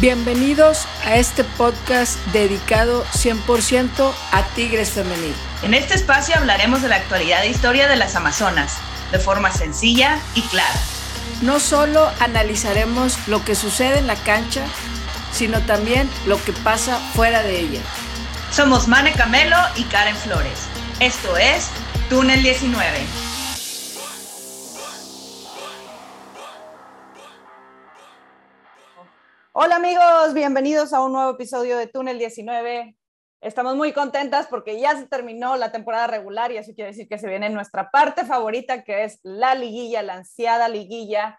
Bienvenidos a este podcast dedicado 100% a Tigres Femenil. En este espacio hablaremos de la actualidad e historia de las Amazonas, de forma sencilla y clara. No solo analizaremos lo que sucede en la cancha, sino también lo que pasa fuera de ella. Somos Mane Camelo y Karen Flores. Esto es Túnel 19. Amigos, bienvenidos a un nuevo episodio de Túnel 19. Estamos muy contentas porque ya se terminó la temporada regular y eso quiere decir que se viene nuestra parte favorita que es la liguilla, la ansiada liguilla,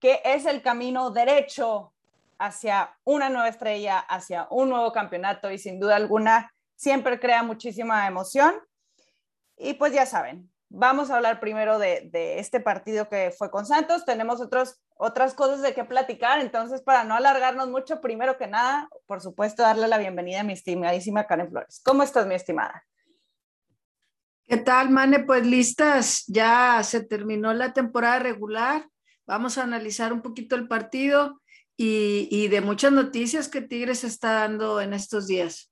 que es el camino derecho hacia una nueva estrella, hacia un nuevo campeonato y sin duda alguna siempre crea muchísima emoción. Y pues ya saben, vamos a hablar primero de, este partido que fue con Santos. Tenemos otros, otras cosas de qué platicar, entonces para no alargarnos mucho, primero que nada, por supuesto, darle la bienvenida a mi estimadísima Karen Flores. ¿Cómo estás, mi estimada? ¿Qué tal, Mane? Pues listas, ya se terminó la temporada regular. Vamos a analizar un poquito el partido y, y de muchas noticias que Tigres está dando en estos días.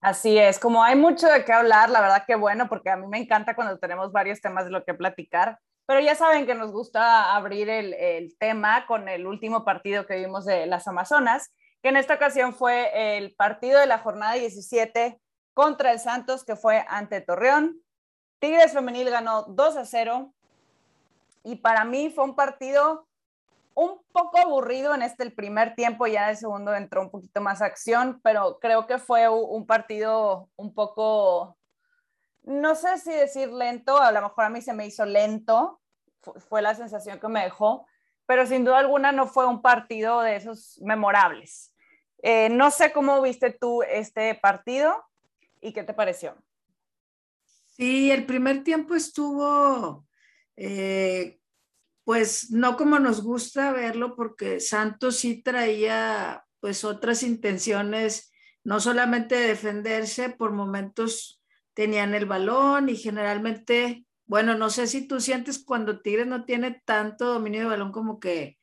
Así es, como hay mucho de qué hablar, la verdad que bueno, porque a mí me encanta cuando tenemos varios temas de lo que platicar, pero ya saben que nos gusta abrir el, tema con el último partido que vimos de las Amazonas, que en esta ocasión fue el partido de la jornada 17 contra el Santos, que fue ante Torreón. Tigres Femenil ganó 2 a 0 y para mí fue un partido un poco aburrido en este el primer tiempo, ya en el segundo entró un poquito más acción, pero creo que fue un partido un poco, no sé si decir lento, a lo mejor a mí se me hizo lento, fue la sensación que me dejó, pero sin duda alguna no fue un partido de esos memorables. Eh, no sé cómo viste tú este partido y qué te pareció. Sí, el primer tiempo estuvo eh, pues no como nos gusta verlo, porque Santos sí traía pues otras intenciones, no solamente de defenderse, por momentos tenían el balón y generalmente, bueno, no sé si tú sientes cuando Tigres no tiene tanto dominio de balón como que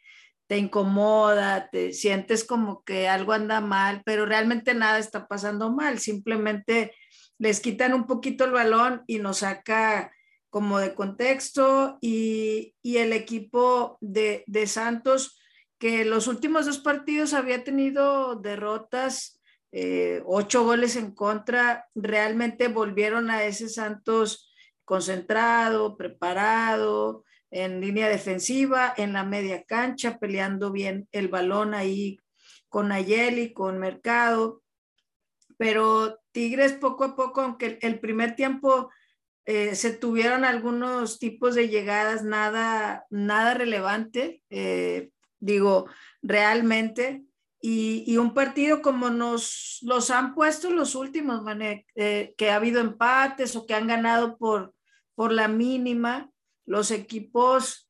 te incomoda, te sientes como que algo anda mal, pero realmente nada está pasando mal, simplemente les quitan un poquito el balón y nos saca como de contexto y, el equipo de, Santos, que los últimos dos partidos había tenido derrotas, eh, ocho goles en contra, realmente volvieron a ese Santos concentrado, preparado, en línea defensiva, en la media cancha, peleando bien el balón ahí con Ayeli, con Mercado. Pero Tigres poco a poco, aunque el primer tiempo eh, se tuvieron algunos tipos de llegadas, nada, nada relevante, eh, digo, realmente. Y, un partido como nos los han puesto los últimos, eh, que ha habido empates o que han ganado por, por la mínima, los equipos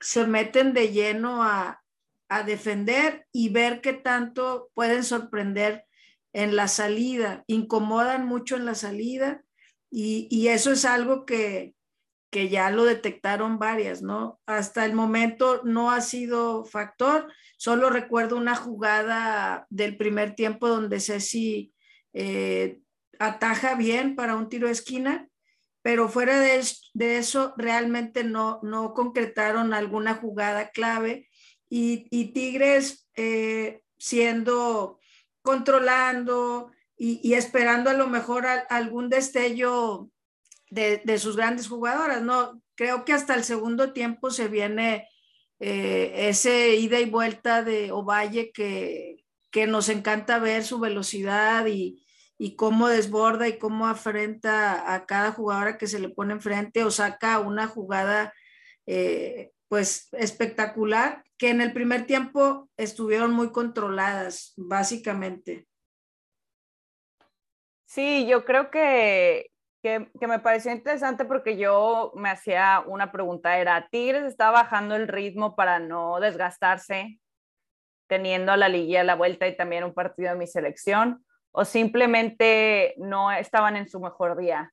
se meten de lleno a, a defender y ver qué tanto pueden sorprender en la salida, incomodan mucho en la salida y, eso es algo que, que ya lo detectaron varias, ¿no? Hasta el momento no ha sido factor. Solo recuerdo una jugada del primer tiempo donde Ceci eh, ataja bien para un tiro de esquina, pero fuera de, eso realmente no, no concretaron alguna jugada clave y, Tigres eh, siendo, controlando, y, esperando a lo mejor algún destello de, sus grandes jugadoras, ¿no? Creo que hasta el segundo tiempo se viene eh, ese ida y vuelta de Ovalle que, que nos encanta ver su velocidad y, cómo desborda y cómo afrenta a cada jugadora que se le pone enfrente o saca una jugada eh, pues espectacular, que en el primer tiempo estuvieron muy controladas, básicamente. Sí, yo creo que, que, me pareció interesante porque yo me hacía una pregunta, era, ¿Tigres está bajando el ritmo para no desgastarse, teniendo la liguilla a la vuelta y también un partido de mi selección? ¿O simplemente no estaban en su mejor día?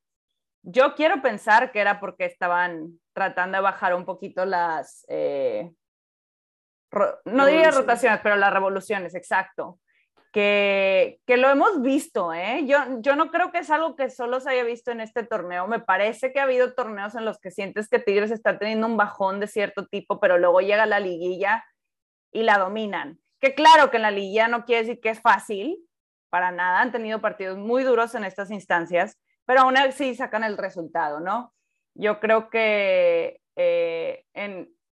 Yo quiero pensar que era porque estaban tratando de bajar un poquito las, eh, no diría rotaciones, pero las revoluciones, exacto. Que, que, lo hemos visto, ¿eh? Yo, yo no creo que es algo que solo se haya visto en este torneo. Me parece que ha habido torneos en los que sientes que Tigres está teniendo un bajón de cierto tipo, pero luego llega la liguilla y la dominan. Que claro que en la liguilla no quiere decir que es fácil, para nada. Han tenido partidos muy duros en estas instancias, pero aún así sacan el resultado, ¿no? Yo creo que eh,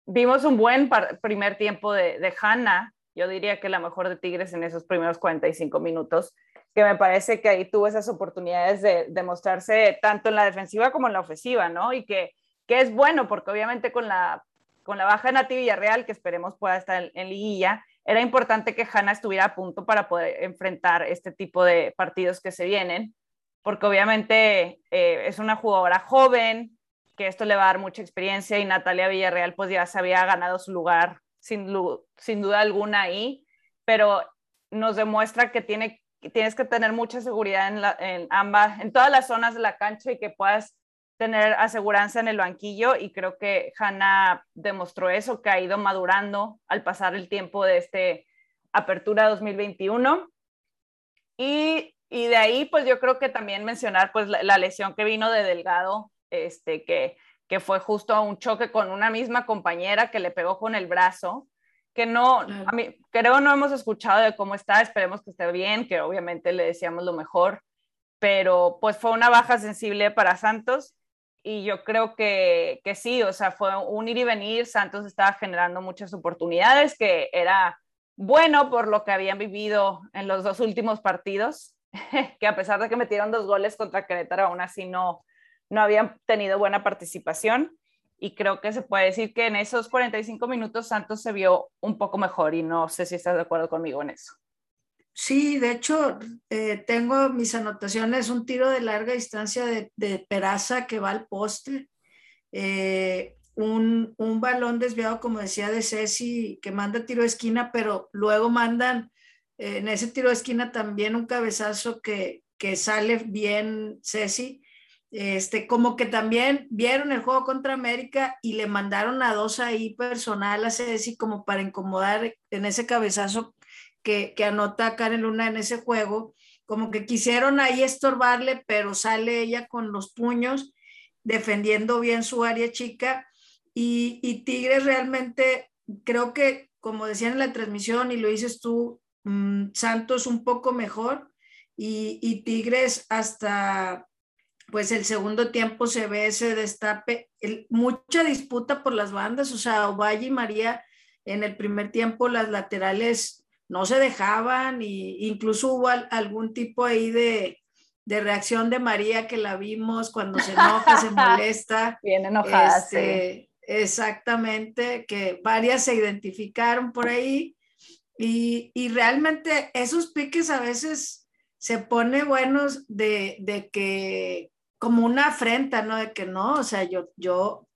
vimos un buen primer tiempo de, de Hanna, yo diría que la mejor de Tigres en esos primeros 45 minutos, que me parece que ahí tuvo esas oportunidades de, demostrarse tanto en la defensiva como en la ofensiva, ¿no? Y que, que es bueno, porque obviamente con la, con la baja de Nati Villarreal, que esperemos pueda estar en, liguilla, era importante que Hanna estuviera a punto para poder enfrentar este tipo de partidos que se vienen, porque obviamente eh, es una jugadora joven, que esto le va a dar mucha experiencia y Natalia Villarreal pues ya se había ganado su lugar sin, duda alguna ahí, pero nos demuestra que tiene, tienes que tener mucha seguridad en, en ambas, en todas las zonas de la cancha y que puedas tener aseguranza en el banquillo y creo que Hanna demostró eso, que ha ido madurando al pasar el tiempo de este apertura 2021. Y, y de ahí, pues yo creo que también mencionar pues la, la lesión que vino de Delgado este, que, que fue justo un choque con una misma compañera que le pegó con el brazo, que no, a mí, creo no hemos escuchado de cómo está, esperemos que esté bien, que obviamente le decíamos lo mejor, pero pues fue una baja sensible para Santos y yo creo que, que sí, o sea, fue un ir y venir, Santos estaba generando muchas oportunidades, que era bueno por lo que habían vivido en los dos últimos partidos, que a pesar de que metieron dos goles contra Querétaro, aún así no, no habían tenido buena participación y creo que se puede decir que en esos 45 minutos Santos se vio un poco mejor y no sé si estás de acuerdo conmigo en eso. Sí, de hecho, eh, tengo mis anotaciones, un tiro de larga distancia de, Peraza que va al poste, eh, un, balón desviado, como decía, de Ceci, que manda tiro de esquina, pero luego mandan eh, en ese tiro de esquina también un cabezazo que, que sale bien Ceci este, como que también vieron el juego contra América y le mandaron a dos ahí personal a Ceci como para incomodar en ese cabezazo que, que anota Karen Luna en ese juego, como que quisieron ahí estorbarle, pero sale ella con los puños defendiendo bien su área chica y, y Tigres realmente creo que como decían en la transmisión y lo dices tú, mm, Santos un poco mejor y, y Tigres hasta pues el segundo tiempo se ve ese destape, mucha disputa por las bandas, o sea, Ovalle y María en el primer tiempo las laterales no se dejaban y incluso hubo algún tipo ahí de, reacción de María que la vimos cuando se enoja, se molesta. Bien enojada. Este, exactamente, que varias se identificaron por ahí y, y realmente esos piques a veces se pone buenos de, de que como una afrenta, ¿no? De que no, o sea, yo, yo,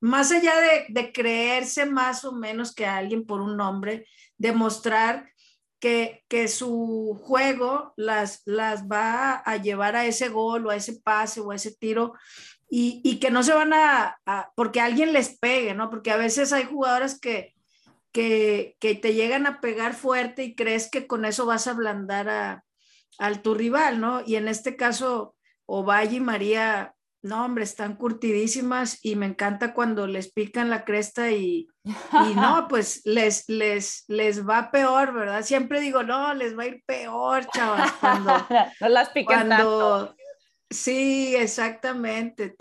más allá de, creerse más o menos que alguien por un nombre, demostrar que, que su juego las, las va a llevar a ese gol o a ese pase o a ese tiro y, que no se van a, porque alguien les pegue, ¿no? Porque a veces hay jugadoras que, que, que, te llegan a pegar fuerte y crees que con eso vas a ablandar a, al tu rival, ¿no? Y en este caso, Ovalle y María, no, hombre, están curtidísimas y me encanta cuando les pican la cresta y, no, pues les, les, les va peor, ¿verdad? Siempre digo, no, les va a ir peor, chavas, cuando... no las pican tanto. Sí, exactamente.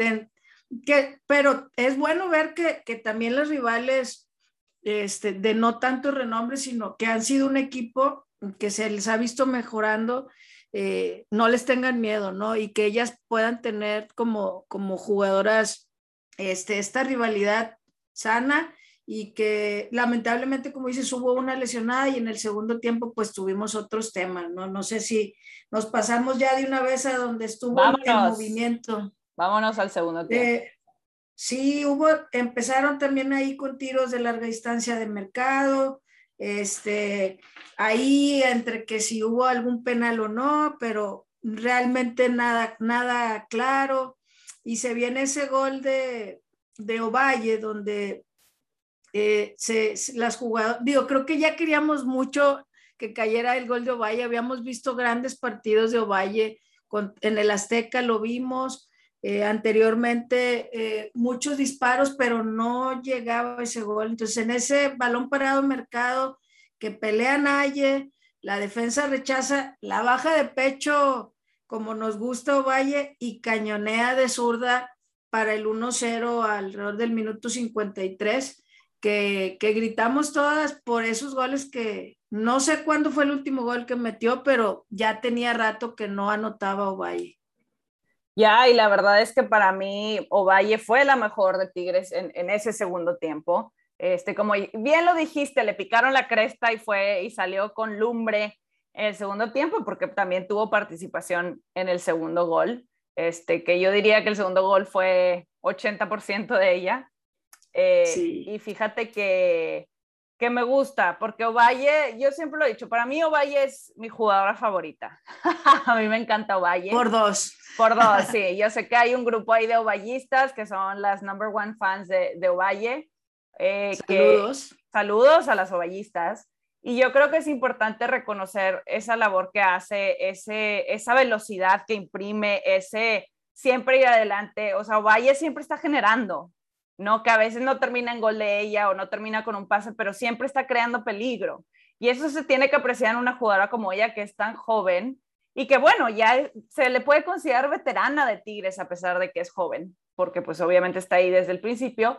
que, pero es bueno ver que, que también los rivales este, de no tanto renombre, sino que han sido un equipo que se les ha visto mejorando eh, no les tengan miedo, ¿no? Y que ellas puedan tener como, como jugadoras este, esta rivalidad sana y que lamentablemente, como dices, hubo una lesionada y en el segundo tiempo pues tuvimos otros temas, ¿no? No sé si nos pasamos ya de una vez a donde estuvo el movimiento. Vámonos al segundo tiempo. Eh, sí, hubo, empezaron también ahí con tiros de larga distancia de mercado, este, ahí entre que si hubo algún penal o no, pero realmente nada, nada claro. Y se viene ese gol de, de Ovalle, donde eh, se, las jugadoras, digo, creo que ya queríamos mucho que cayera el gol de Ovalle, habíamos visto grandes partidos de Ovalle, en el Azteca lo vimos, eh, anteriormente eh, muchos disparos, pero no llegaba ese gol. Entonces, en ese balón parado mercado que pelea Naye, la defensa rechaza, la baja de pecho como nos gusta Ovalle y cañonea de zurda para el 1-0 alrededor del minuto 53, que, que gritamos todas por esos goles que no sé cuándo fue el último gol que metió, pero ya tenía rato que no anotaba Ovalle. Ya, y la verdad es que para mí Ovalle fue la mejor de Tigres en, en, ese segundo tiempo. Este, como bien lo dijiste, le picaron la cresta y fue y salió con lumbre en el segundo tiempo porque también tuvo participación en el segundo gol. Este, que yo diría que el segundo gol fue 80% de ella. Eh, y fíjate que, que me gusta, porque Ovalle, yo siempre lo he dicho, para mí Ovalle es mi jugadora favorita. a mí me encanta Ovalle. Por dos. Por dos, sí. Yo sé que hay un grupo ahí de ovallistas que son las number one fans de, de Ovalle. Eh, saludos. saludos a las ovallistas. Y yo creo que es importante reconocer esa labor que hace, ese, esa velocidad que imprime, ese siempre ir adelante. O sea, Ovalle siempre está generando, ¿no? Que a veces no termina en gol de ella o no termina con un pase, pero siempre está creando peligro. Y eso se tiene que apreciar en una jugadora como ella, que es tan joven y que, bueno, ya se le puede considerar veterana de Tigres a pesar de que es joven, porque pues obviamente está ahí desde el principio,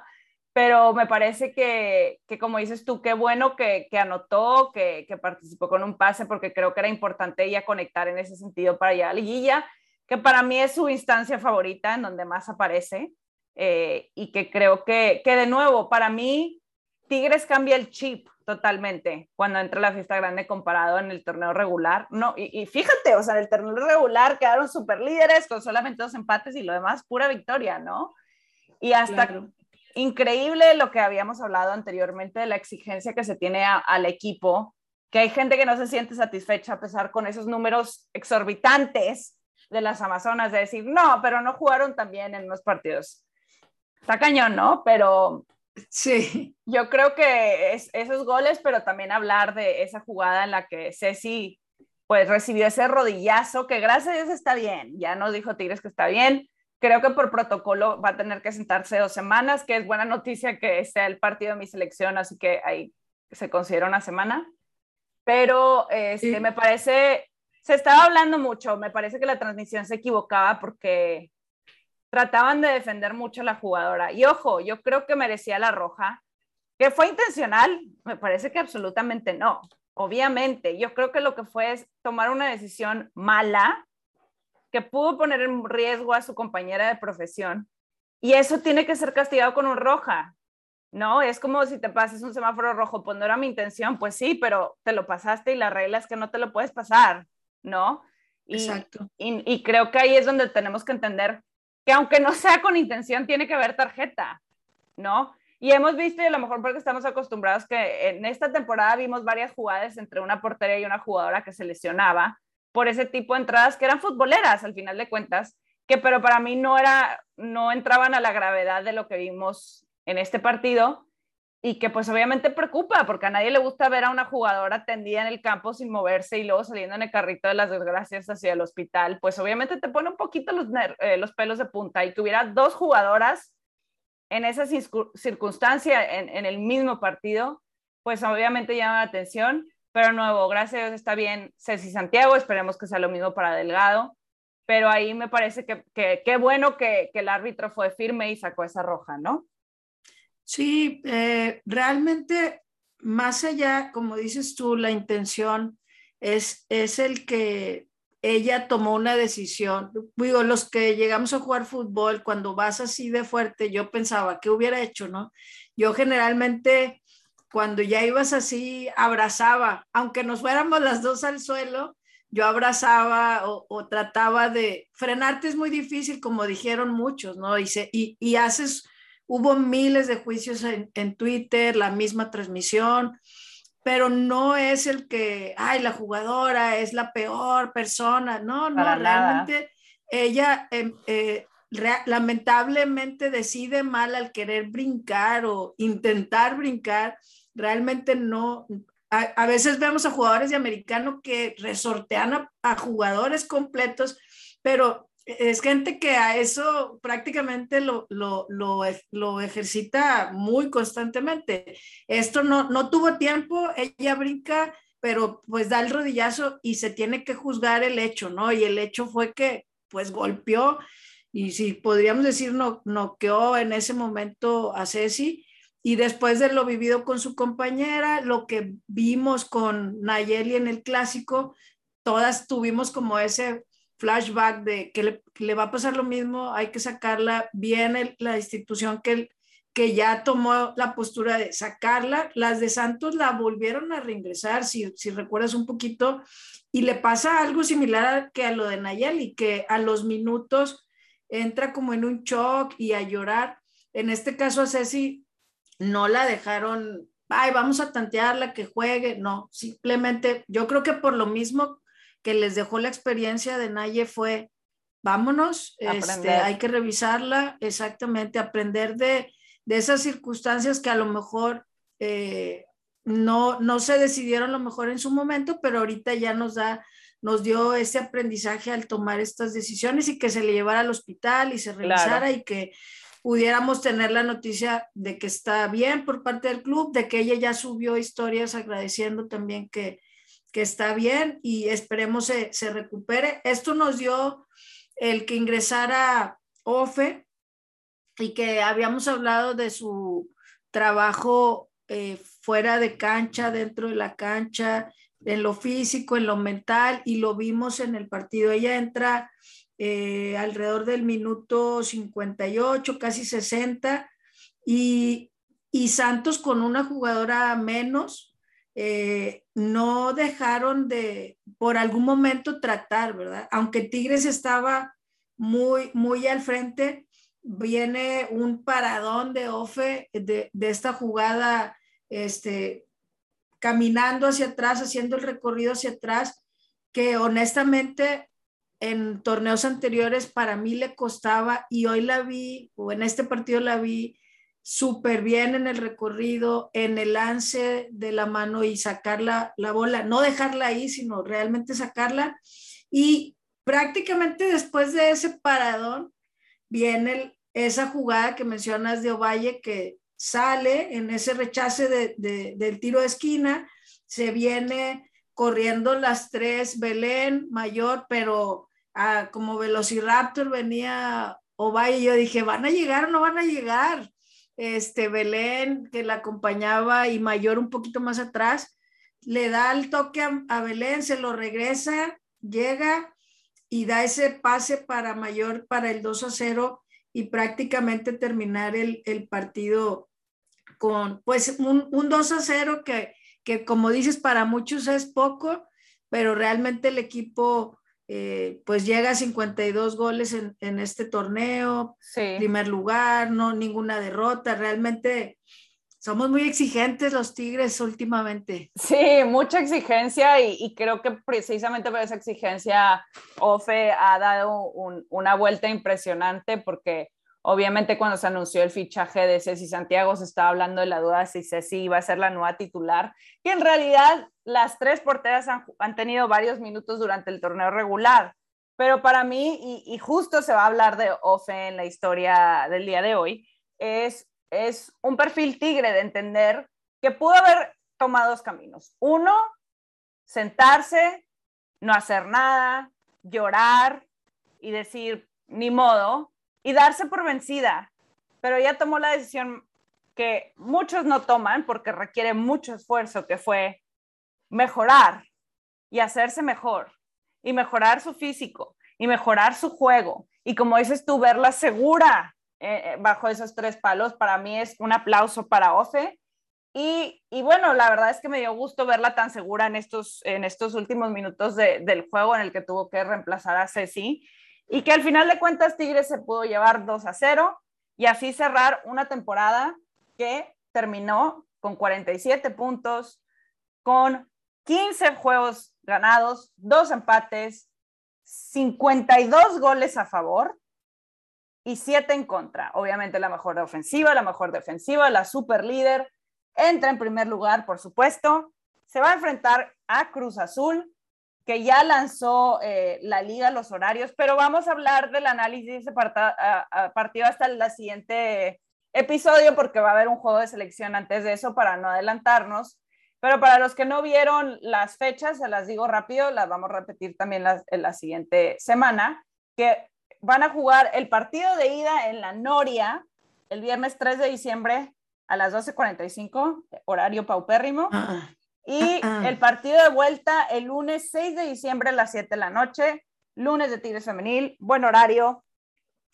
pero me parece que, que como dices tú, qué bueno que, que anotó, que, que, participó con un pase, porque creo que era importante ella conectar en ese sentido para allá a liguilla, que para mí es su instancia favorita, en donde más aparece, eh, y que creo que, que de nuevo, para mí, Tigres cambia el chip totalmente cuando entra la fiesta grande comparado en el torneo regular. No, y, y fíjate, o sea, en el torneo regular quedaron super líderes con solamente dos empates y lo demás pura victoria, ¿no? Y hasta, claro increíble lo que habíamos hablado anteriormente de la exigencia que se tiene al equipo, que hay gente que no se siente satisfecha a pesar con esos números exorbitantes de las Amazonas, de decir, no, pero no jugaron también en unos partidos. Está cañón, ¿no? Pero sí, yo creo que es, esos goles, pero también hablar de esa jugada en la que Ceci pues recibió ese rodillazo, que gracias a Dios está bien, ya nos dijo Tigres que está bien, Creo que por protocolo va a tener que sentarse dos semanas, que es buena noticia que sea el partido de mi selección, así que ahí se considera una semana. Pero este, me parece, se estaba hablando mucho, me parece que la transmisión se equivocaba porque trataban de defender mucho a la jugadora. Y ojo, yo creo que merecía la roja. ¿Que fue intencional? Me parece que absolutamente no. Obviamente, yo creo que lo que fue es tomar una decisión mala que pudo poner en riesgo a su compañera de profesión. Y eso tiene que ser castigado con un roja, ¿no? Es como si te pases un semáforo rojo, pues no era mi intención, pues sí, pero te lo pasaste y la regla es que no te lo puedes pasar, ¿no? Y, Exacto. Y, y creo que ahí es donde tenemos que entender que aunque no sea con intención, tiene que haber tarjeta, ¿no? Y hemos visto, y a lo mejor porque estamos acostumbrados, que en esta temporada vimos varias jugadas entre una portería y una jugadora que se lesionaba, por ese tipo de entradas que eran futboleras al final de cuentas, que pero para mí no era no entraban a la gravedad de lo que vimos en este partido y que pues obviamente preocupa porque a nadie le gusta ver a una jugadora tendida en el campo sin moverse y luego saliendo en el carrito de las desgracias hacia el hospital, pues obviamente te pone un poquito los, eh, los pelos de punta y que hubiera dos jugadoras en esa circunstancia en, en el mismo partido, pues obviamente llama la atención pero nuevo, gracias a Dios está bien Ceci Santiago, esperemos que sea lo mismo para Delgado, pero ahí me parece que qué bueno que, que, el árbitro fue firme y sacó esa roja, ¿no? Sí, eh, realmente, más allá, como dices tú, la intención es, es el que ella tomó una decisión. Digo, los que llegamos a jugar fútbol, cuando vas así de fuerte, yo pensaba, ¿qué hubiera hecho, no? Yo generalmente cuando ya ibas así, abrazaba, aunque nos fuéramos las dos al suelo, yo abrazaba o, trataba de frenarte es muy difícil, como dijeron muchos, ¿no? Y, y, haces, hubo miles de juicios en, en, Twitter, la misma transmisión, pero no es el que, ay, la jugadora es la peor persona, no, no, realmente ella em, eh, lamentablemente decide mal al querer brincar o intentar brincar, realmente no. A, veces vemos a jugadores de americano que resortean a, jugadores completos, pero es gente que a eso prácticamente lo, lo, lo, ejercita muy constantemente. Esto no, no tuvo tiempo, ella brinca, pero pues da el rodillazo y se tiene que juzgar el hecho, ¿no? Y el hecho fue que pues golpeó y si podríamos decir no, noqueó en ese momento a Ceci y después de lo vivido con su compañera, lo que vimos con Nayeli en el clásico, todas tuvimos como ese flashback de que le, va a pasar lo mismo, hay que sacarla bien la institución que, que ya tomó la postura de sacarla. Las de Santos la volvieron a reingresar, si, si recuerdas un poquito, y le pasa algo similar que a lo de Nayeli, que a los minutos entra como en un shock y a llorar. En este caso a Ceci no la dejaron, ay, vamos a tantearla, que juegue, no, simplemente yo creo que por lo mismo que les dejó la experiencia de Naye fue, vámonos, este, hay que revisarla, exactamente, aprender de, esas circunstancias que a lo mejor eh, no, no se decidieron lo mejor en su momento, pero ahorita ya nos da nos dio ese aprendizaje al tomar estas decisiones y que se le llevara al hospital y se revisara y que pudiéramos tener la noticia de que está bien por parte del club, de que ella ya subió historias agradeciendo también que, que está bien y esperemos se, se recupere. Esto nos dio el que ingresara OFE y que habíamos hablado de su trabajo eh, fuera de cancha, dentro de la cancha, en lo físico, en lo mental, y lo vimos en el partido. Ella entra eh, alrededor del minuto 58, casi 60, y, Santos con una jugadora menos, eh, no dejaron de, por algún momento, tratar, ¿verdad? Aunque Tigres estaba muy, muy al frente, viene un paradón de Ofe de, de esta jugada este, caminando hacia atrás, haciendo el recorrido hacia atrás, que honestamente en torneos anteriores para mí le costaba y hoy la vi, o en este partido la vi súper bien en el recorrido, en el lance de la mano y sacar la, bola, no dejarla ahí, sino realmente sacarla. Y prácticamente después de ese paradón viene esa jugada que mencionas de Ovalle que sale en ese rechace del tiro de esquina, se viene corriendo las tres, Belén, Mayor, pero como Velociraptor venía Ovalle, y yo dije, ¿van a llegar o no van a llegar? Este, Belén, que la acompañaba, y Mayor un poquito más atrás, le da el toque a, Belén, se lo regresa, llega y da ese pase para Mayor para el 2 a 0 y prácticamente terminar el, el partido con pues un, un 2 a 0 que, que, como dices, para muchos es poco, pero realmente el equipo eh, pues llega a 52 goles en, en este torneo, primer lugar, no ninguna derrota, realmente somos muy exigentes los Tigres últimamente. Sí, mucha exigencia y, creo que precisamente por esa exigencia OFE ha dado una vuelta impresionante porque Obviamente cuando se anunció el fichaje de Ceci Santiago se estaba hablando de la duda si Ceci iba a ser la nueva titular, y en realidad las tres porteras han, tenido varios minutos durante el torneo regular, pero para mí, y, justo se va a hablar de Ofe en la historia del día de hoy, es, es un perfil tigre de entender que pudo haber tomado dos caminos. Uno, sentarse, no hacer nada, llorar y decir, ni modo, y darse por vencida, pero ella tomó la decisión que muchos no toman porque requiere mucho esfuerzo, que fue mejorar y hacerse mejor y mejorar su físico y mejorar su juego. Y como dices tú, verla segura eh, eh, bajo esos tres palos, para mí es un aplauso para Ofe. Y, y, bueno, la verdad es que me dio gusto verla tan segura en estos, en estos últimos minutos del juego en el que tuvo que reemplazar a Ceci y que al final de cuentas Tigres se pudo llevar 2 a 0 y así cerrar una temporada que terminó con 47 puntos, con 15 juegos ganados, dos empates, 52 goles a favor y 7 en contra. Obviamente la mejor ofensiva, la mejor defensiva, la super líder. Entra en primer lugar, por supuesto. Se va a enfrentar a Cruz Azul, que ya lanzó eh, la liga los horarios, pero vamos a hablar del análisis de ese partido hasta el siguiente episodio porque va a haber un juego de selección antes de eso para no adelantarnos. Pero para los que no vieron las fechas, se las digo rápido, las vamos a repetir también en la siguiente semana, que van a jugar el partido de ida en la Noria el viernes 3 de diciembre a las 12.45, horario paupérrimo. Ah, y ah, ah. el partido de vuelta el lunes 6 de diciembre a las 7 de la noche, lunes de Tigres Femenil, buen horario.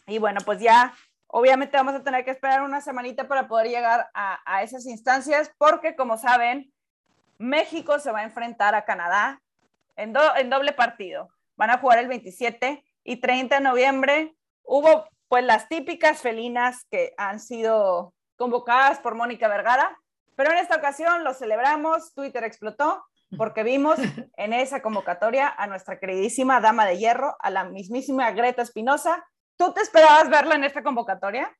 Y bueno, pues ya obviamente vamos a tener que esperar una semanita para poder llegar a, esas instancias, porque como saben, México se va a enfrentar a Canadá en, en doble partido. Van a jugar el 27 y 30 de noviembre. Hubo pues las típicas felinas que han sido convocadas por Mónica Vergara, pero en esta ocasión lo celebramos, Twitter explotó porque vimos en esa convocatoria a nuestra queridísima dama de hierro, a la mismísima Greta Espinosa. ¿Tú te esperabas verla en esta convocatoria?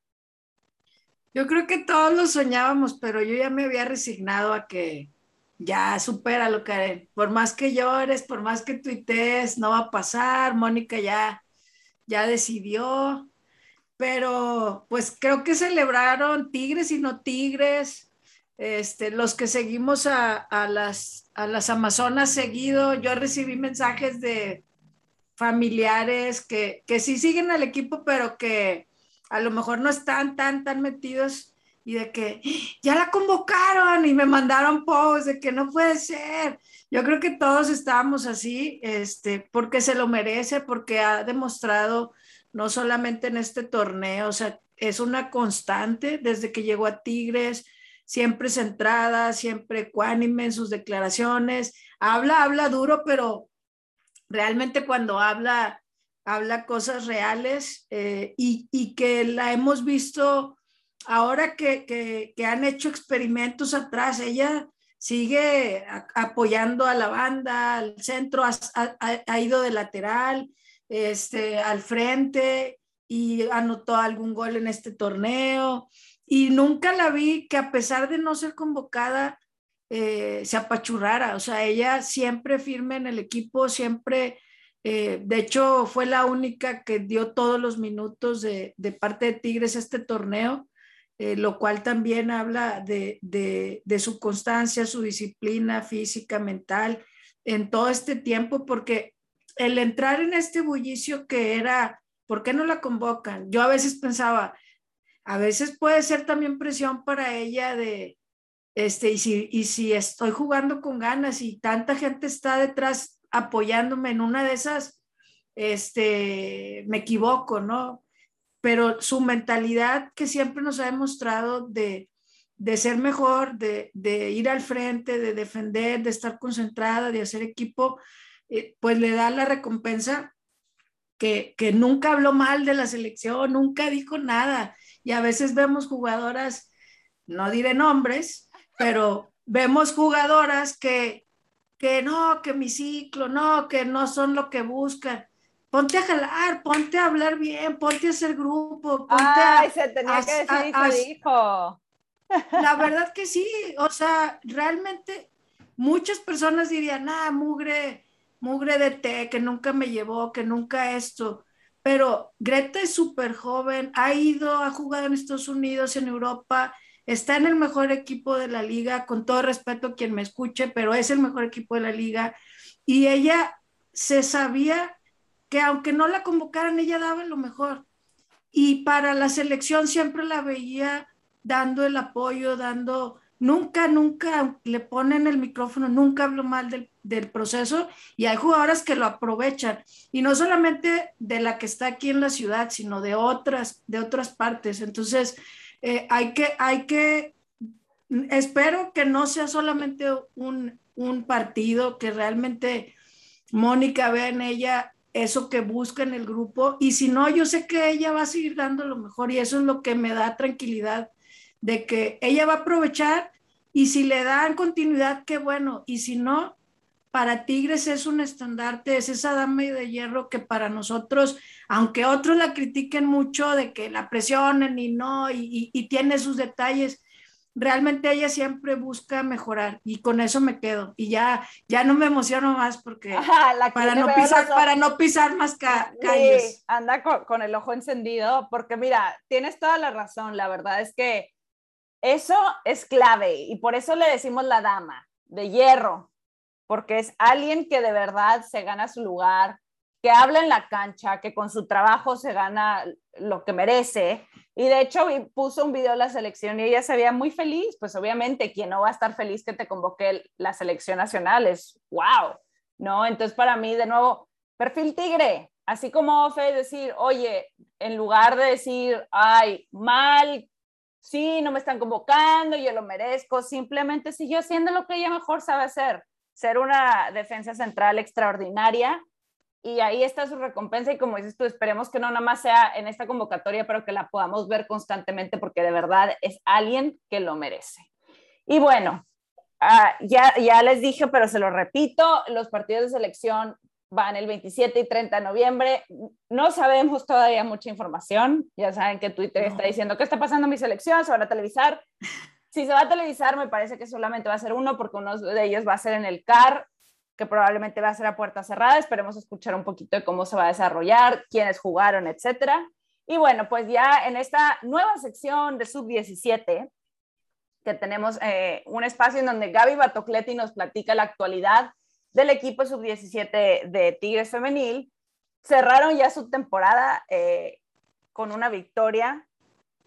Yo creo que todos lo soñábamos, pero yo ya me había resignado a que ya supera lo que por más que llores, por más que tuitees, no va a pasar. Mónica ya, ya decidió, pero pues creo que celebraron tigres y no tigres este, los que seguimos a, las, a las Amazonas seguido, yo recibí mensajes de familiares que, que sí siguen al equipo, pero que a lo mejor no están tan, tan metidos y de que ya la convocaron y me mandaron posts de que no puede ser. Yo creo que todos estábamos así, este, porque se lo merece, porque ha demostrado no solamente en este torneo, o sea, es una constante desde que llegó a Tigres, siempre centrada, siempre ecuánime en sus declaraciones, habla, habla duro, pero realmente cuando habla, habla cosas reales eh, y, que la hemos visto ahora que, han hecho experimentos atrás, ella sigue apoyando a la banda, al centro, ha, ido de lateral, este, al frente y anotó algún gol en este torneo y nunca la vi que a pesar de no ser convocada, eh, se apachurrara. O sea, ella siempre firme en el equipo, siempre, eh, de hecho, fue la única que dio todos los minutos de, parte de Tigres este torneo, eh, lo cual también habla de, de, su constancia, su disciplina física, mental, en todo este tiempo, porque el entrar en este bullicio que era, ¿por qué no la convocan? Yo a veces pensaba, a veces puede ser también presión para ella de, este, y si, y si estoy jugando con ganas y tanta gente está detrás apoyándome en una de esas, este, me equivoco, ¿no? Pero su mentalidad que siempre nos ha demostrado de, de ser mejor, de, de, ir al frente, de defender, de estar concentrada, de hacer equipo, eh, pues le da la recompensa que, que nunca habló mal de la selección, nunca dijo nada y a veces vemos jugadoras, no diré nombres, pero vemos jugadoras que, que no, que mi ciclo, no, que no son lo que buscan. Ponte a jalar, ponte a hablar bien, ponte a hacer grupo, ponte Ay, se tenía que decir y se dijo. La verdad que sí, o sea, realmente muchas personas dirían, ah, mugre, mugre de té, que nunca me llevó, que nunca esto pero Greta es súper joven, ha ido, ha jugado en Estados Unidos, en Europa, está en el mejor equipo de la liga, con todo respeto a quien me escuche, pero es el mejor equipo de la liga. Y ella se sabía que aunque no la convocaran, ella daba lo mejor. Y para la selección siempre la veía dando el apoyo, dando Nunca, nunca le ponen el micrófono, nunca hablo mal del, proceso y hay jugadoras que lo aprovechan y no solamente de la que está aquí en la ciudad, sino de otras, de otras partes. Entonces, eh, hay que, hay que, espero que no sea solamente un, un partido, que realmente Mónica vea en ella eso que busca en el grupo y si no, yo sé que ella va a seguir dando lo mejor y eso es lo que me da tranquilidad de que ella va a aprovechar y si le dan continuidad, qué bueno, y si no, para Tigres es un estandarte, es esa dama de hierro que para nosotros, aunque otros la critiquen mucho de que la presionen y no, y, y tiene sus detalles, realmente ella siempre busca mejorar y con eso me quedo. Y ya ya no me emociono más porque para no pisar para no pisar más calles. anda con, el ojo encendido porque mira tienes toda la razón. La verdad es que eso es clave y por eso le decimos la dama de hierro porque es alguien que de verdad se gana su lugar que habla en la cancha, que con su trabajo se gana lo que merece. Y de hecho puso un video de la selección y ella se veía muy feliz. Pues obviamente, quien no va a estar feliz que te convoque la selección nacional es wow, ¿no? Entonces para mí, de nuevo, perfil tigre, así como Fe decir, oye, en lugar de decir, ay, mal, sí, no me están convocando, yo lo merezco, simplemente siguió haciendo lo que ella mejor sabe hacer, ser una defensa central extraordinaria y ahí está su recompensa y como dices tú, esperemos que no nada más sea en esta convocatoria, pero que la podamos ver constantemente porque de verdad es alguien que lo merece. Y bueno, ah, ya, ya les dije, pero se lo repito, los partidos de selección van el 27 y 30 de noviembre. No sabemos todavía mucha información. Ya saben que Twitter está diciendo, ¿qué está pasando en mi selección? ¿Se van a televisar? Si se va a televisar, me parece que solamente va a ser uno porque uno de ellos va a ser en el CAR que probablemente va a ser a puerta cerrada. Esperemos escuchar un poquito de cómo se va a desarrollar, quiénes jugaron, etcétera. Y bueno, pues ya en esta nueva sección de Sub-17, que tenemos eh, un espacio en donde Gaby Batocletti nos platica la actualidad del equipo Sub-17 de Tigres Femenil, cerraron ya su temporada eh, con una victoria,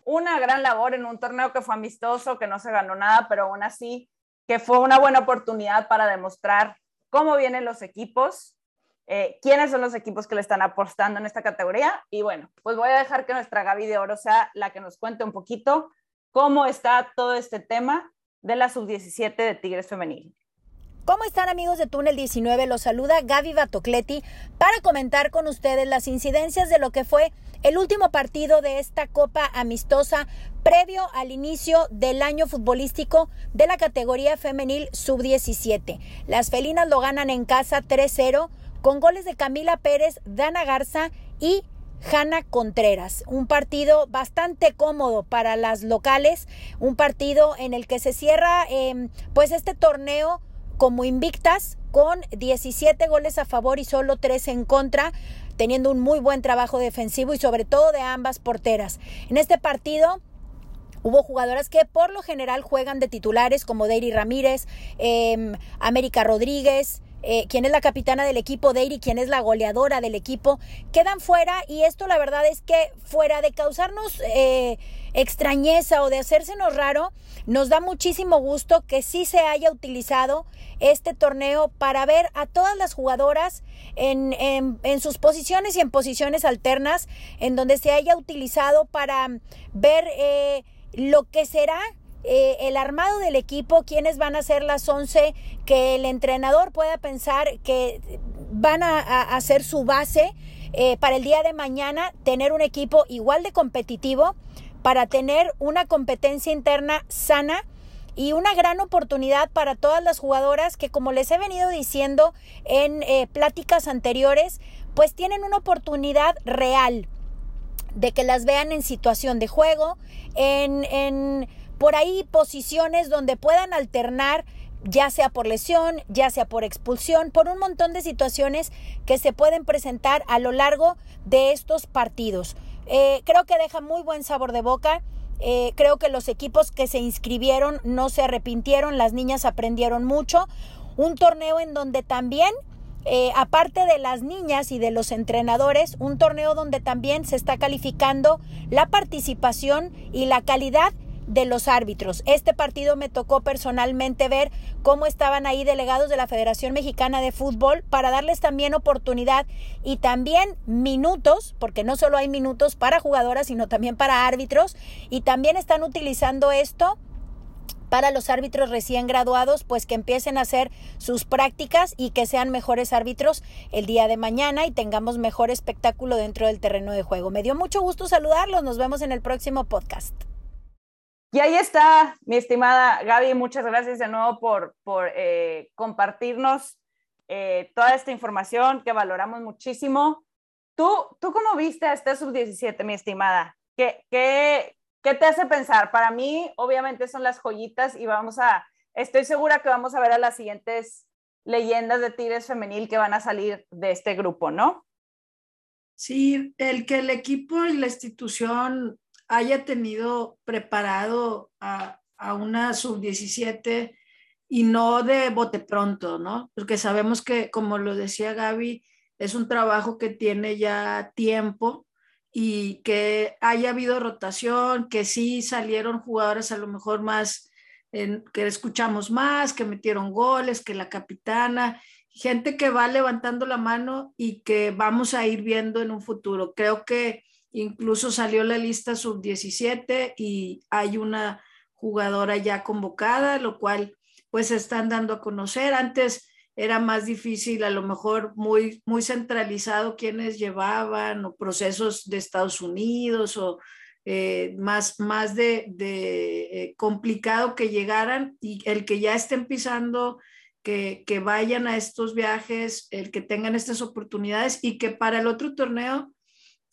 una gran labor en un torneo que fue amistoso, que no se ganó nada, pero aún así que fue una buena oportunidad para demostrar cómo vienen los equipos, eh, quiénes son los equipos que le están apostando en esta categoría. Y bueno, pues voy a dejar que nuestra Gaby de Oro sea la que nos cuente un poquito cómo está todo este tema de la sub-17 de Tigres Femenil. ¿Cómo están amigos de Túnel 19? Los saluda Gaby Batocleti para comentar con ustedes las incidencias de lo que fue el último partido de esta Copa Amistosa previo al inicio del año futbolístico de la categoría femenil sub-17. Las felinas lo ganan en casa 3-0 con goles de Camila Pérez, Dana Garza y Hanna Contreras. Un partido bastante cómodo para las locales, un partido en el que se cierra em, pues este torneo como invictas con 17 goles a favor y solo 3 en contra, teniendo un muy buen trabajo defensivo y sobre todo de ambas porteras. En este partido Hubo jugadoras que por lo general juegan de titulares como Deiri Ramírez, eh, América Rodríguez, eh, quien es la capitana del equipo, Deiri, quien es la goleadora del equipo, quedan fuera y esto la verdad es que fuera de causarnos eh, extrañeza o de hacérsenos raro, nos da muchísimo gusto que sí se haya utilizado este torneo para ver a todas las jugadoras en, en, sus posiciones y en posiciones alternas, en donde se haya utilizado para ver eh, lo que será eh, el armado del equipo, quiénes van a ser las 11 que el entrenador pueda pensar que van a, hacer su base eh, para el día de mañana, tener un equipo igual de competitivo, para tener una competencia interna sana y una gran oportunidad para todas las jugadoras que, como les he venido diciendo en eh, pláticas anteriores, pues tienen una oportunidad real de que las vean en situación de juego, en por ahí posiciones donde puedan alternar ya sea por lesión, ya sea por expulsión, por un montón de situaciones que se pueden presentar a lo largo de estos partidos. Eh, creo que deja muy buen sabor de boca. Eh, creo que los equipos que se inscribieron no se arrepintieron, las niñas aprendieron mucho. Un torneo en donde también eh, aparte de las niñas y de los entrenadores, un torneo donde también se está calificando la participación y la calidad de los árbitros. Este partido me tocó personalmente ver cómo estaban ahí delegados de la Federación Mexicana de Fútbol para darles también oportunidad y también minutos, porque no solo hay minutos para jugadoras, sino también para árbitros, y también están utilizando esto para los árbitros recién graduados, pues que empiecen a hacer sus prácticas y que sean mejores árbitros el día de mañana y tengamos mejor espectáculo dentro del terreno de juego. Me dio mucho gusto saludarlos, nos vemos en el próximo podcast. Y ahí está, mi estimada Gaby, muchas gracias de nuevo por, eh, compartirnos eh, toda esta información que valoramos muchísimo. ¿Tú, ¿Tú cómo viste a este sub-17, mi estimada? ¿Qué, qué, ¿Qué te hace pensar? Para mí, obviamente, son las joyitas y vamos a, estoy segura que vamos a ver a las siguientes leyendas de Tigres femenil que van a salir de este grupo, ¿no? Sí, el que el equipo y la institución haya tenido preparado a, a una sub-17 y no de bote pronto, ¿no? Porque sabemos que, como lo decía Gaby, es un trabajo que tiene ya tiempo y que haya habido rotación, que sí salieron jugadores a lo mejor más, que escuchamos más, que metieron goles, que la capitana, gente que va levantando la mano y que vamos a ir viendo en un futuro. Creo que incluso salió la lista sub-17 y hay una jugadora ya convocada, lo cual pues están dando a conocer. Antes era más difícil, a lo mejor muy, muy centralizado quienes llevaban o procesos de Estados Unidos o eh, más, más de, eh, complicado que llegaran y el que ya estén pisando, que, que vayan a estos viajes, el que tengan estas oportunidades y que para el otro torneo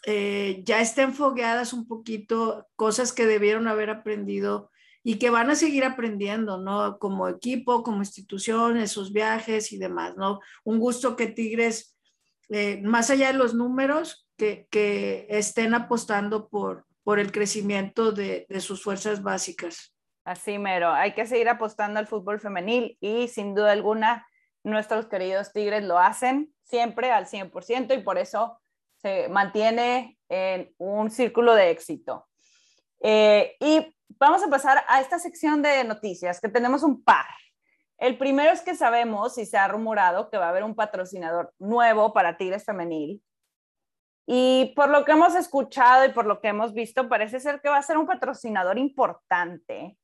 eh, ya estén fogueadas un poquito cosas que debieron haber aprendido y que van a seguir aprendiendo, ¿no? Como equipo, como institución, esos viajes y demás, ¿no? Un gusto que Tigres, eh, más allá de los números, que, que estén apostando por, por el crecimiento de, de, sus fuerzas básicas. Así mero, hay que seguir apostando al fútbol femenil y sin duda alguna nuestros queridos Tigres lo hacen siempre al 100% y por eso se mantiene en un círculo de éxito. Eh, y vamos a pasar a esta sección de noticias, que tenemos un par. El primero es que sabemos y se ha rumorado que va a haber un patrocinador nuevo para Tigres Femenil. Y por lo que hemos escuchado y por lo que hemos visto, parece ser que va a ser un patrocinador importante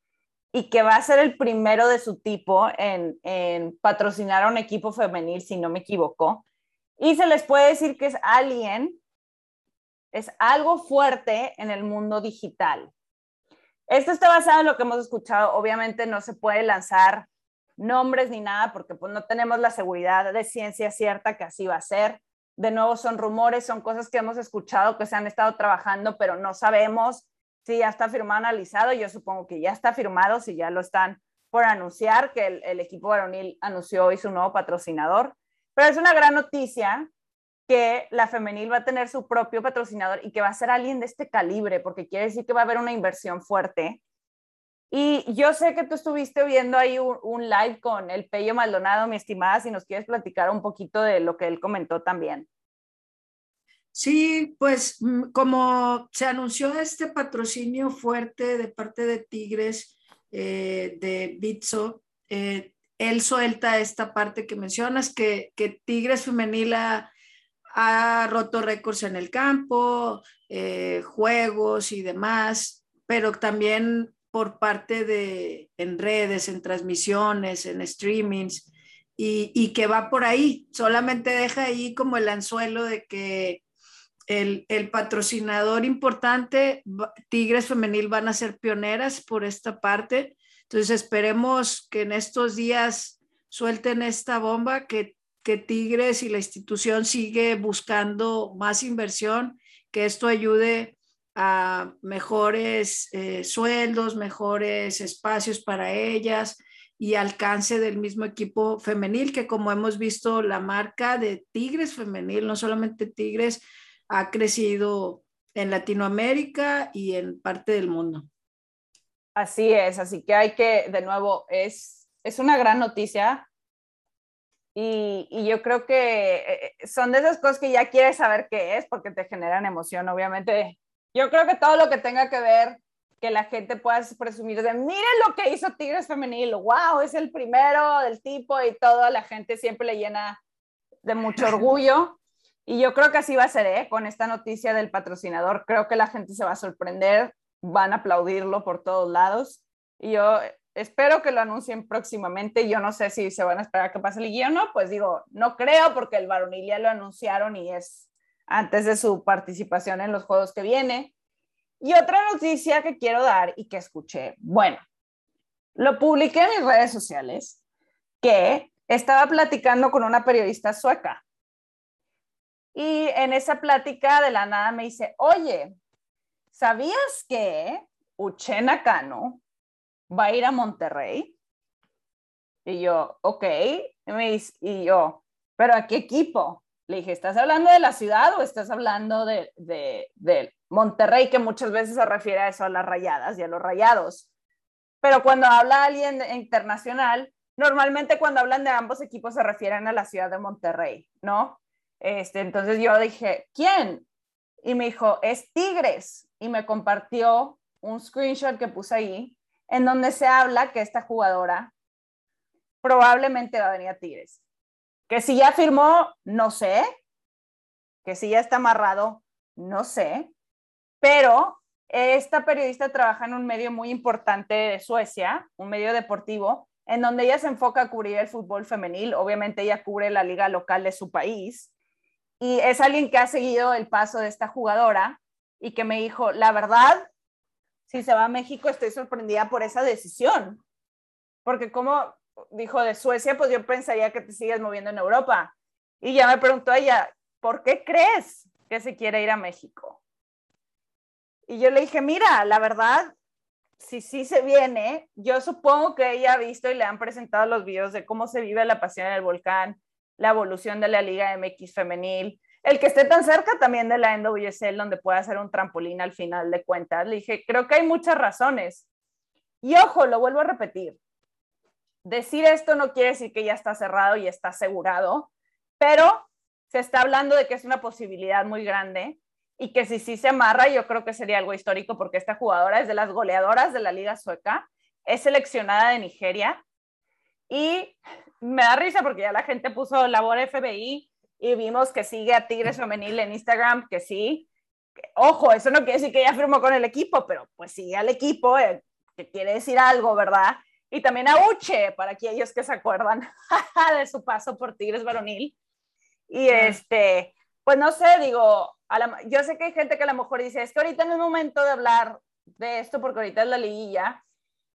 y que va a ser el primero de su tipo en, en patrocinar a un equipo femenil, si no me equivoco. Y se les puede decir que es alguien, es algo fuerte en el mundo digital. Esto está basado en lo que hemos escuchado. Obviamente no se puede lanzar nombres ni nada porque pues, no tenemos la seguridad de ciencia cierta que así va a ser. De nuevo, son rumores, son cosas que hemos escuchado que se han estado trabajando, pero no sabemos si ya está firmado, analizado. Yo supongo que ya está firmado, si ya lo están por anunciar, que el, el equipo varonil anunció hoy su nuevo patrocinador. Pero es una gran noticia que la femenil va a tener su propio patrocinador y que va a ser alguien de este calibre, porque quiere decir que va a haber una inversión fuerte. Y yo sé que tú estuviste viendo ahí un, live con el Pello Maldonado, mi estimada, si nos quieres platicar un poquito de lo que él comentó también. Sí, pues mm, como se anunció este patrocinio fuerte de parte de Tigres, eh, de Bitso, eh, él suelta esta parte que mencionas, que, que Tigres Femenil ha roto récords en el campo, eh, juegos y demás, pero también por parte de en redes, en transmisiones, en streamings, y, y, que va por ahí. Solamente deja ahí como el anzuelo de que el, el, patrocinador importante, Tigres Femenil, van a ser pioneras por esta parte. Entonces esperemos que en estos días suelten esta bomba, que Tigres y la institución sigue buscando más inversión, que esto ayude a mejores eh, sueldos, mejores espacios para ellas y alcance del mismo equipo femenil, que como hemos visto, la marca de Tigres femenil, no solamente Tigres, ha crecido en Latinoamérica y en parte del mundo. Así es, así que hay que, de nuevo, es, es una gran noticia y, y, yo creo que eh, eh, son de esas cosas que ya quieres saber qué es porque te generan emoción, obviamente. Yo creo que todo lo que tenga que ver que la gente pueda presumir de, miren lo que hizo Tigres Femenil, wow, es el primero del tipo y todo, la gente siempre le llena de mucho orgullo. Y yo creo que así va a ser, ¿eh? Con esta noticia del patrocinador, creo que la gente se va a sorprender, van a aplaudirlo por todos lados. Y yo espero que lo anuncien próximamente. Yo no sé si se van a esperar a que pase el guion o no, pues digo, no creo porque el varonil ya lo anunciaron y es antes de su participación en los juegos que viene. Y otra noticia que quiero dar y que escuché, bueno, lo publiqué en mis redes sociales, que estaba platicando con una periodista sueca. Y en esa plática de la nada me dice, oye, ¿sabías que Uchena Cano va a ir a Monterrey? Y yo, ok. Y, me dice, y yo, ¿pero a qué equipo? Le dije, ¿estás hablando de la ciudad o estás hablando de, de, de Monterrey, que muchas veces se refiere a eso, a las rayadas y a los rayados? Pero cuando habla alguien internacional, normalmente cuando hablan de ambos equipos se refieren a la ciudad de Monterrey, ¿no? Este, entonces yo dije, ¿quién? Y me dijo, es Tigres. Y me compartió un screenshot que puse ahí, en donde se habla que esta jugadora probablemente va a venir a Tigres. Que si ya firmó, no sé. Que si ya está amarrado, no sé. Pero esta periodista trabaja en un medio muy importante de Suecia, un medio deportivo, en donde ella se enfoca a cubrir el fútbol femenil. Obviamente ella cubre la liga local de su país. Y es alguien que ha seguido el paso de esta jugadora y que me dijo, la verdad, si se va a México estoy sorprendida por esa decisión. Porque como dijo de Suecia, pues yo pensaría que te sigues moviendo en Europa. Y ya me preguntó ella, ¿por qué crees que se quiere ir a México? Y yo le dije, mira, la verdad, si sí se viene, yo supongo que ella ha visto y le han presentado los videos de cómo se vive la pasión en el volcán, la evolución de la Liga MX femenil, el que esté tan cerca también de la NWSL donde pueda hacer un trampolín al final de cuentas. Le dije, creo que hay muchas razones. Y ojo, lo vuelvo a repetir. Decir esto no quiere decir que ya está cerrado y está asegurado, pero se está hablando de que es una posibilidad muy grande y que si sí se amarra, yo creo que sería algo histórico porque esta jugadora es de las goleadoras de la liga sueca, es seleccionada de Nigeria y me da risa porque ya la gente puso labor FBI y vimos que sigue a Tigres Femenil en Instagram, que sí. Ojo, eso no quiere decir que ella firmó con el equipo, pero pues sigue al equipo, eh, que quiere decir algo, ¿verdad? Y también a Uche, para aquellos que se acuerdan de su paso por Tigres Varonil. Y este, pues no sé, digo, yo sé que hay gente que a lo mejor dice, es que ahorita no es momento de hablar de esto porque ahorita es la liguilla.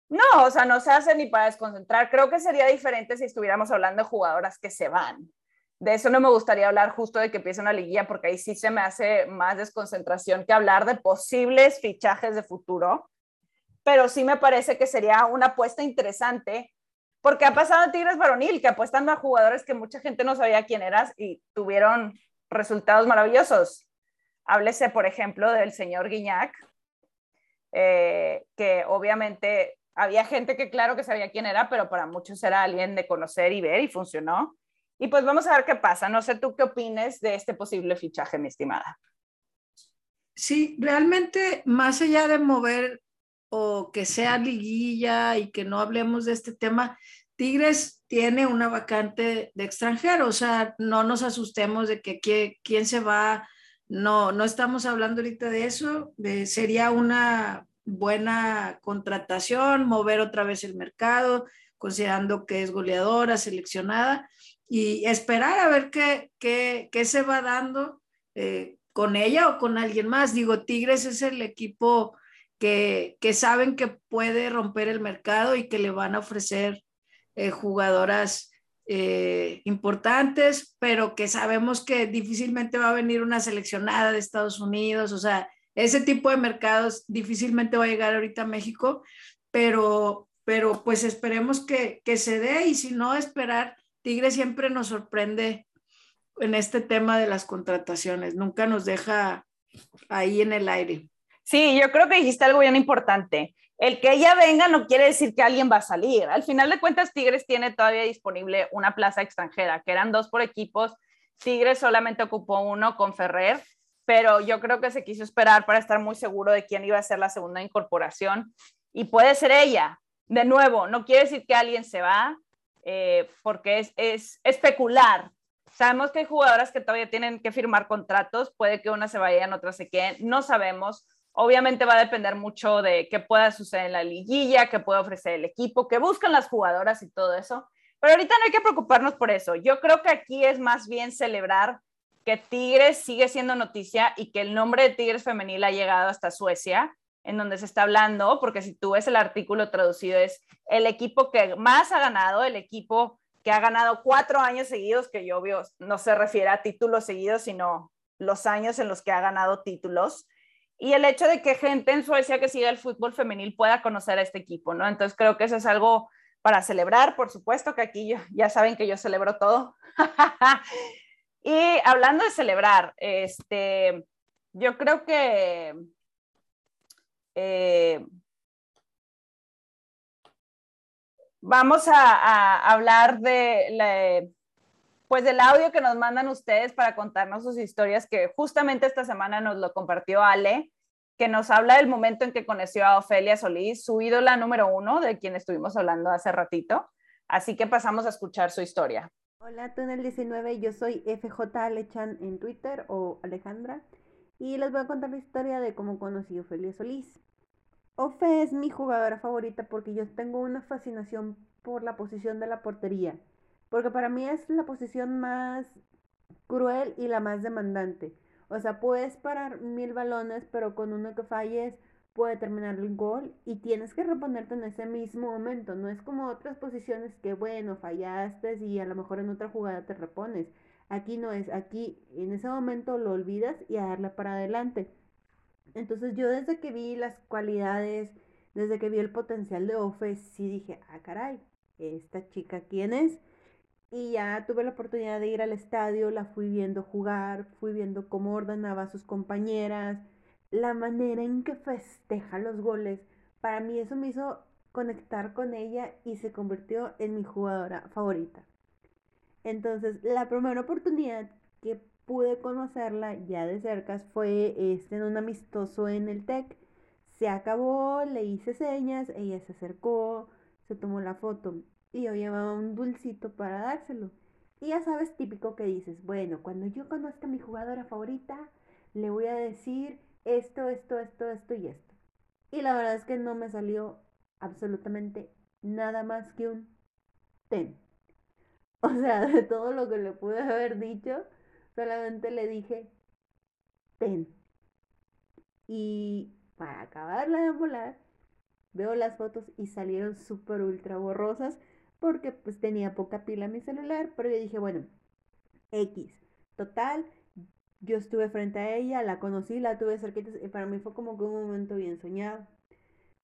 No, o sea, no se hace ni para desconcentrar. Creo que sería diferente si estuviéramos hablando de jugadoras que se van. De eso no me gustaría hablar justo de que empiece una liguilla porque ahí sí se me hace más desconcentración que hablar de posibles fichajes de futuro. Pero sí me parece que sería una apuesta interesante porque ha pasado en Tigres Varonil, que apuestando a jugadores que mucha gente no sabía quién eras y tuvieron resultados maravillosos. Háblese, por ejemplo, del señor Guiñac, eh, que obviamente había gente que claro que sabía quién era, pero para muchos era alguien de conocer y ver y funcionó. Y pues vamos a ver qué pasa. No sé tú qué opines de este posible fichaje, mi estimada. Sí, realmente más allá de mover o que sea liguilla y que no hablemos de este tema, Tigres tiene una vacante de extranjero, o sea, no nos asustemos de que, quién se va, no, no estamos hablando ahorita de eso, sería una buena contratación, mover otra vez el mercado, considerando que es goleadora, seleccionada, y esperar a ver qué, qué, se va dando eh, con ella o con alguien más. Digo, Tigres es el equipo que, que saben que puede romper el mercado y que le van a ofrecer eh, jugadoras eh, importantes, pero que sabemos que difícilmente va a venir una seleccionada de Estados Unidos, o sea, ese tipo de mercados difícilmente va a llegar ahorita a México, pero, pero pues esperemos que, que se dé y si no, esperar. Tigre siempre nos sorprende en este tema de las contrataciones, nunca nos deja ahí en el aire. Sí, yo creo que dijiste algo bien importante el que ella venga no quiere decir que alguien va a salir. Al final de cuentas, Tigres tiene todavía disponible una plaza extranjera, que eran dos por equipos. Tigres solamente ocupó uno con Ferrer, pero yo creo que se quiso esperar para estar muy seguro de quién iba a ser la segunda incorporación. Y puede ser ella. De nuevo, no quiere decir que alguien se va, eh, porque es, es especular. Sabemos que hay jugadoras que todavía tienen que firmar contratos, puede que una se vayan, otra se queden, no sabemos Obviamente va a depender mucho de qué pueda suceder en la liguilla, qué puede ofrecer el equipo, qué buscan las jugadoras y todo eso. Pero ahorita no hay que preocuparnos por eso. Yo creo que aquí es más bien celebrar que Tigres sigue siendo noticia y que el nombre de Tigres femenil ha llegado hasta Suecia, en donde se está hablando, porque si tú ves el artículo traducido es el equipo que más ha ganado, el equipo que ha ganado cuatro años seguidos, que yo veo, no se refiere a títulos seguidos, sino los años en los que ha ganado títulos. Y el hecho de que gente en Suecia que siga el fútbol femenil pueda conocer a este equipo, ¿no? Entonces creo que eso es algo para celebrar, por supuesto que aquí ya saben que yo celebro todo. y hablando de celebrar, este, yo creo que eh, vamos a, hablar de pues del audio que nos mandan ustedes para contarnos sus historias, que justamente esta semana nos lo compartió Ale, que nos habla del momento en que conoció a Ofelia Solís, su ídola número uno, de quien estuvimos hablando hace ratito. Así que pasamos a escuchar su historia. Hola, Túnel 19, yo soy FJ Alechan en Twitter o Alejandra y les voy a contar la historia de cómo conocí a Ofelia Solís. Ofe es mi jugadora favorita porque yo tengo una fascinación por la posición de la portería, porque para mí es la posición más cruel y la más demandante. O sea, puedes parar mil balones, pero con uno que falles puede terminar el gol y tienes que reponerte en ese mismo momento. No es como otras posiciones que, bueno, fallaste y a lo mejor en otra jugada te repones. Aquí no es, aquí en ese momento lo olvidas y a darle para adelante. Entonces yo desde que vi las cualidades, desde que vi el potencial de Ofe, sí dije, ah, caray, esta chica, ¿quién es? Y ya tuve la oportunidad de ir al estadio, la fui viendo jugar, fui viendo cómo ordenaba a sus compañeras, la manera en que festeja los goles. Para mí eso me hizo conectar con ella y se convirtió en mi jugadora favorita. Entonces, la primera oportunidad que pude conocerla ya de cerca fue este, en un amistoso en el TEC. Se acabó, le hice señas, ella se acercó, se tomó la foto y yo llevaba un dulcito para dárselo. Y ya sabes, típico que dices, bueno, cuando yo conozca a mi jugadora favorita, le voy a decir esto, esto, esto, esto y esto. Y la verdad es que no me salió absolutamente nada más que un ten. O sea, de todo lo que le pude haber dicho, solamente le dije ten. Y para acabarla de volar, veo las fotos y salieron súper ultra borrosas porque pues tenía poca pila en mi celular, pero yo dije, bueno, X. Total, yo estuve frente a ella, la conocí, la tuve cerquita y para mí fue como que un momento bien soñado.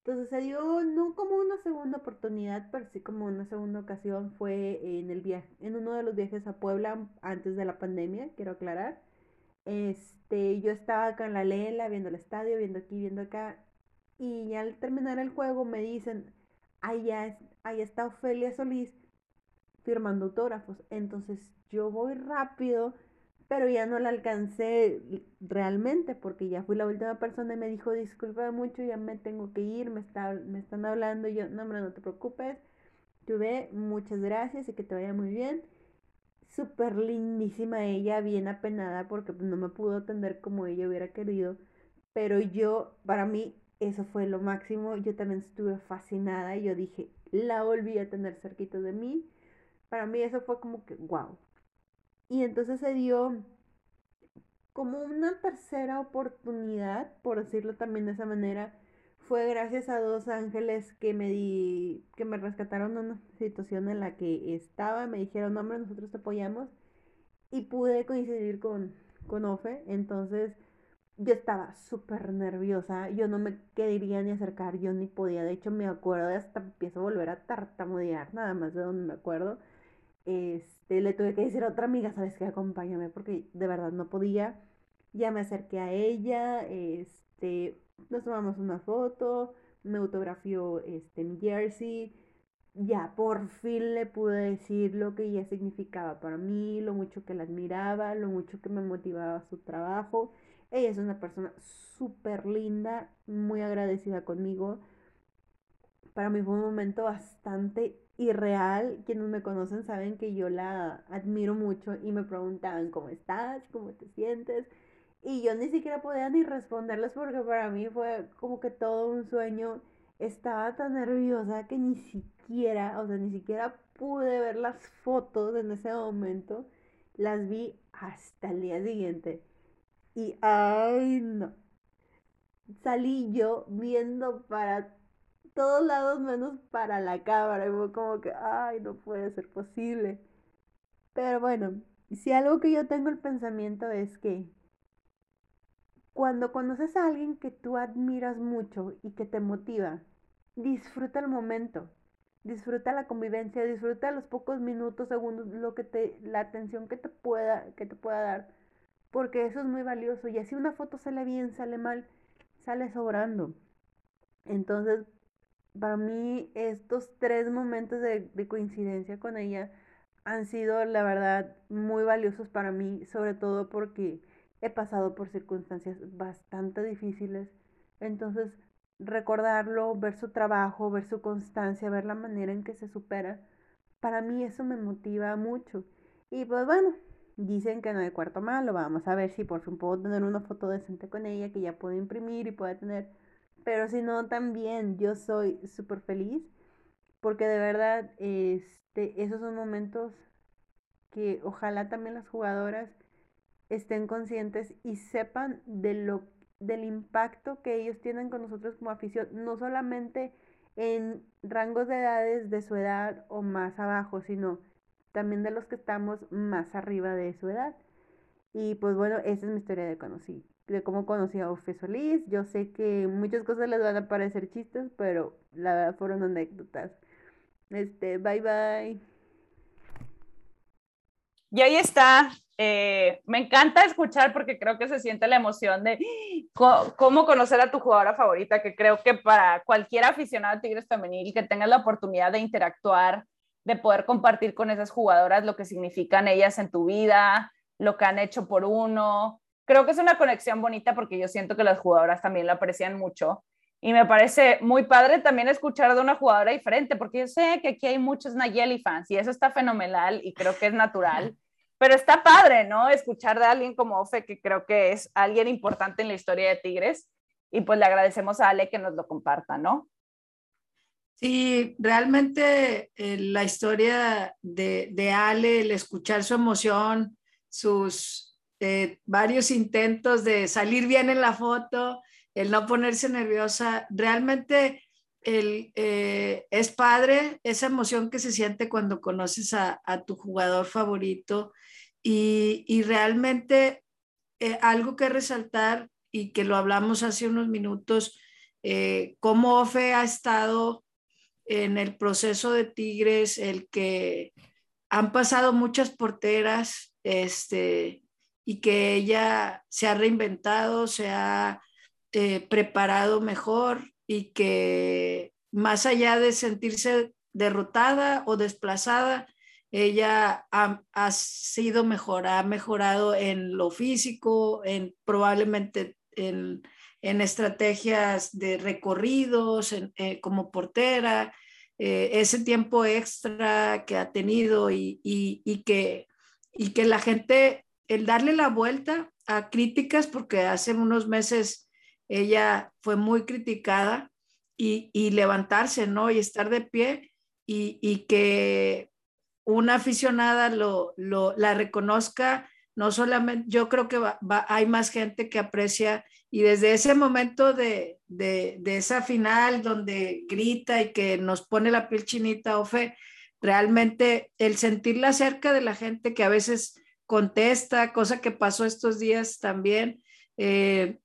Entonces se dio no como una segunda oportunidad, pero sí como una segunda ocasión fue en el viaje, en uno de los viajes a Puebla antes de la pandemia, quiero aclarar. Este, yo estaba acá en la Lela, viendo el estadio, viendo aquí, viendo acá, y al terminar el juego me dicen, allá, ahí está Ofelia Solís firmando autógrafos. Entonces yo voy rápido pero ya no la alcancé realmente porque ya fui la última persona y me dijo, disculpa mucho, ya me tengo que ir, me, está, me están hablando, y yo, no, hombre, no te preocupes, tuve muchas gracias y que te vaya muy bien. Súper lindísima ella, bien apenada porque pues, no me pudo atender como ella hubiera querido, pero yo, para mí, eso fue lo máximo, yo también estuve fascinada, y yo dije, la volví a tener cerquita de mí, para mí eso fue como que, wow, y entonces se dio como una tercera oportunidad, por decirlo también de esa manera, fue gracias a dos ángeles que me di, que me rescataron una situación en la que estaba, me dijeron, hombre, nosotros te apoyamos, y pude coincidir con, con Ofe, entonces yo estaba súper nerviosa, yo no me quería ni acercar, yo ni podía, de hecho me acuerdo, hasta empiezo a volver a tartamudear, nada más de donde me acuerdo, este, le tuve que decir a otra amiga, ¿sabes qué? Acompáñame porque de verdad no podía. Ya me acerqué a ella, este, nos tomamos una foto, me autografió este, mi jersey. Ya por fin le pude decir lo que ella significaba para mí, lo mucho que la admiraba, lo mucho que me motivaba su trabajo. Ella es una persona súper linda, muy agradecida conmigo. Para mí fue un momento bastante irreal. Quienes me conocen saben que yo la admiro mucho y me preguntaban cómo estás, cómo te sientes. Y yo ni siquiera podía ni responderles porque para mí fue como que todo un sueño. Estaba tan nerviosa que ni siquiera, o sea, ni siquiera pude ver las fotos en ese momento. Las vi hasta el día siguiente. Y, ay, no. Salí yo viendo para todos lados menos para la cámara. Como que, ay, no puede ser posible. Pero bueno, si algo que yo tengo el pensamiento es que cuando conoces a alguien que tú admiras mucho y que te motiva, disfruta el momento, disfruta la convivencia, disfruta los pocos minutos, segundos, lo que te, la atención que te pueda, que te pueda dar, porque eso es muy valioso. Y así una foto sale bien, sale mal, sale sobrando. Entonces, para mí, estos tres momentos de, de coincidencia con ella han sido, la verdad, muy valiosos para mí, sobre todo porque he pasado por circunstancias bastante difíciles. Entonces, recordarlo, ver su trabajo, ver su constancia, ver la manera en que se supera, para mí eso me motiva mucho. Y pues bueno, dicen que no hay cuarto malo, vamos a ver si por fin puedo tener una foto decente con ella que ya puedo imprimir y pueda tener. Pero si no, también yo soy súper feliz porque de verdad este, esos son momentos que ojalá también las jugadoras estén conscientes y sepan de lo, del impacto que ellos tienen con nosotros como afición, no solamente en rangos de edades de su edad o más abajo, sino también de los que estamos más arriba de su edad. Y pues bueno, esa es mi historia de conocí, de cómo conocí a Ofe Solís. Yo sé que muchas cosas les van a parecer chistes, pero la verdad fueron anécdotas. Este, bye bye. Y ahí está. Eh, me encanta escuchar porque creo que se siente la emoción de cómo conocer a tu jugadora favorita, que creo que para cualquier aficionado a Tigres Femenil que tenga la oportunidad de interactuar, de poder compartir con esas jugadoras lo que significan ellas en tu vida, lo que han hecho por uno. Creo que es una conexión bonita porque yo siento que las jugadoras también lo aprecian mucho y me parece muy padre también escuchar de una jugadora diferente, porque yo sé que aquí hay muchos Nayeli fans y eso está fenomenal y creo que es natural. Pero está padre, ¿no? Escuchar de alguien como Ofe, que creo que es alguien importante en la historia de Tigres. Y pues le agradecemos a Ale que nos lo comparta, ¿no? Sí, realmente eh, la historia de, de, Ale, el escuchar su emoción, sus varios intentos de salir bien en la foto, el no ponerse nerviosa, realmente el, eh, es padre esa emoción que se siente cuando conoces a, tu jugador favorito y, realmente eh, algo que resaltar y que lo hablamos hace unos minutos, eh, cómo Ofe ha estado en el proceso de Tigres, el que han pasado muchas porteras, este, y que ella se ha reinventado, se ha eh, preparado mejor y que más allá de sentirse derrotada o desplazada, ella ha, sido mejor, ha mejorado en lo físico, en probablemente en, estrategias de recorridos, eh, como portera, eh, ese tiempo extra que ha tenido y, que, y que la gente, el darle la vuelta a críticas, porque hace unos meses ella fue muy criticada y, levantarse, ¿no? Y estar de pie y, que una aficionada lo, la reconozca, no solamente, yo creo que hay más gente que aprecia y desde ese momento de, de, esa final donde grita y que nos pone la piel chinita, Ofe, realmente el sentirla cerca de la gente que a veces contesta, cosa que pasó estos días también, eh,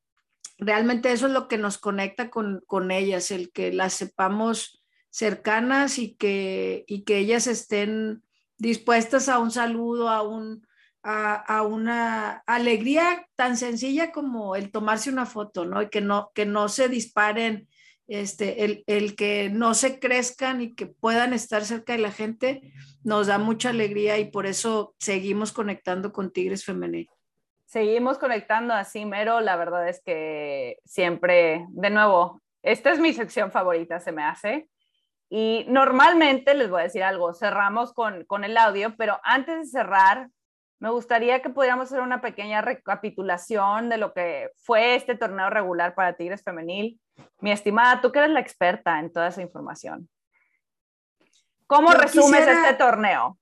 realmente eso es lo que nos conecta con, ellas, el que las sepamos cercanas y que, y que ellas estén dispuestas a un saludo, a, un, a, una alegría tan sencilla como el tomarse una foto, ¿no? Y que no, que no se disparen, este, el, el que no se crezcan y que puedan estar cerca de la gente, nos da mucha alegría y por eso seguimos conectando con Tigres Femenil seguimos conectando así, Mero. La verdad es que siempre, de nuevo, esta es mi sección favorita, se me hace. Y normalmente les voy a decir algo, cerramos con, con el audio, pero antes de cerrar, me gustaría que pudiéramos hacer una pequeña recapitulación de lo que fue este torneo regular para Tigres Femenil. Mi estimada, tú que eres la experta en toda esa información. ¿Cómo resumes este torneo?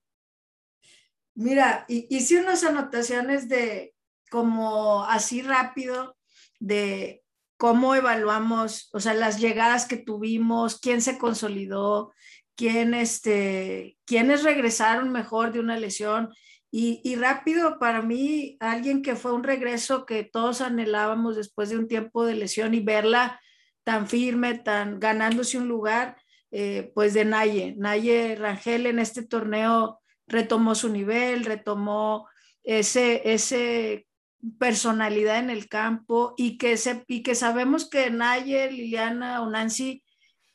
Mira, hice unas anotaciones de como así rápido de cómo evaluamos, o sea, las llegadas que tuvimos, quién se consolidó, quién, este, quiénes regresaron mejor de una lesión. Y, y, rápido, para mí, alguien que fue un regreso que todos anhelábamos después de un tiempo de lesión y verla tan firme, tan ganándose un lugar, eh, pues de Naye. Naye Rangel en este torneo retomó su nivel, retomó ese, ese personalidad en el campo y que, se, y que sabemos que Naye, Liliana o Nancy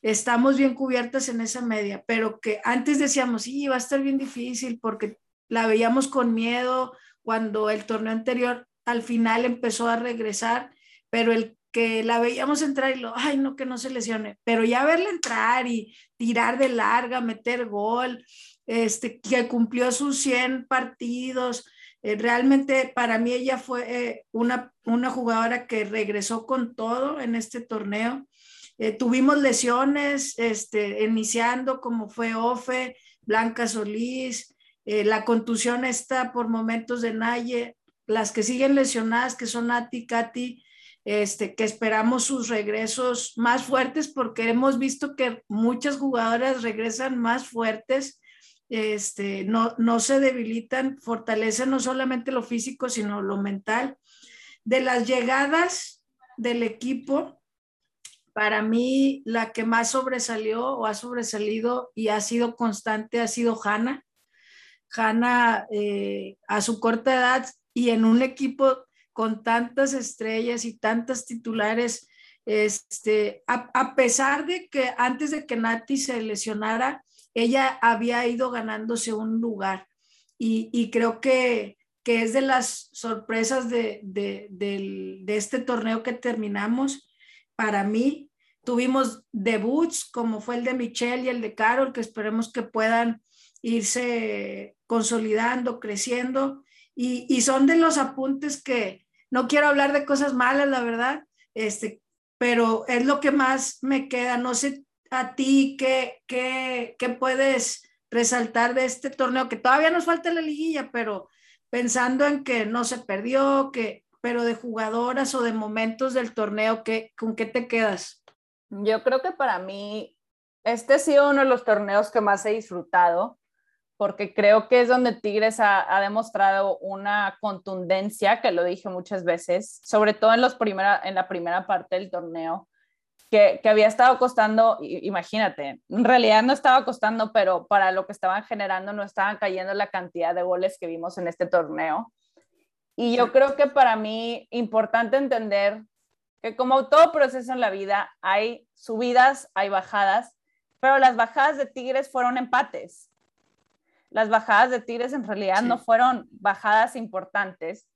estamos bien cubiertas en esa media, pero que antes decíamos, sí, va a estar bien difícil porque la veíamos con miedo cuando el torneo anterior al final empezó a regresar, pero el que la veíamos entrar y lo, ay, no, que no se lesione, pero ya verla entrar y tirar de larga, meter gol, este, que cumplió sus 100 partidos, eh, realmente para mí ella fue eh, una, una jugadora que regresó con todo en este torneo. Eh, tuvimos lesiones, este, iniciando como fue Ofe, Blanca Solís, la contusión está por momentos de Naye, las que siguen lesionadas, que son Ati, Katy, este, que esperamos sus regresos más fuertes porque hemos visto que muchas jugadoras regresan más fuertes, este, no, no se debilitan, fortalecen no solamente lo físico, sino lo mental. De las llegadas del equipo, para mí la que más sobresalió o ha sobresalido y ha sido constante ha sido Hanna. Hanna eh, a su corta edad y en un equipo con tantas estrellas y tantas titulares, este, a, pesar de que antes de que Nati se lesionara, ella había ido ganándose un lugar y, creo que, que, es de las sorpresas de, de, de, este torneo que terminamos. Para mí, tuvimos debuts como fue el de Michelle y el de Carol, que esperemos que puedan irse consolidando, creciendo. Y, y, son de los apuntes que, no quiero hablar de cosas malas, la verdad, este, pero es lo que más me queda. No sé a ti qué, qué, qué puedes resaltar de este torneo, que todavía nos falta la liguilla, pero pensando en que no se perdió, que, pero de jugadoras o de momentos del torneo, ¿qué, ¿con qué te quedas? Yo creo que para mí este ha sido uno de los torneos que más he disfrutado porque creo que es donde Tigres ha, demostrado una contundencia, que lo dije muchas veces, sobre todo en, los primera, en la primera parte del torneo, que, que, había estado costando, imagínate, en realidad no estaba costando, pero para lo que estaban generando no estaban cayendo la cantidad de goles que vimos en este torneo. Y yo creo que para mí importante entender que como todo proceso en la vida, hay subidas, hay bajadas, pero las bajadas de Tigres fueron empates las bajadas de Tigres en realidad no fueron bajadas importantes,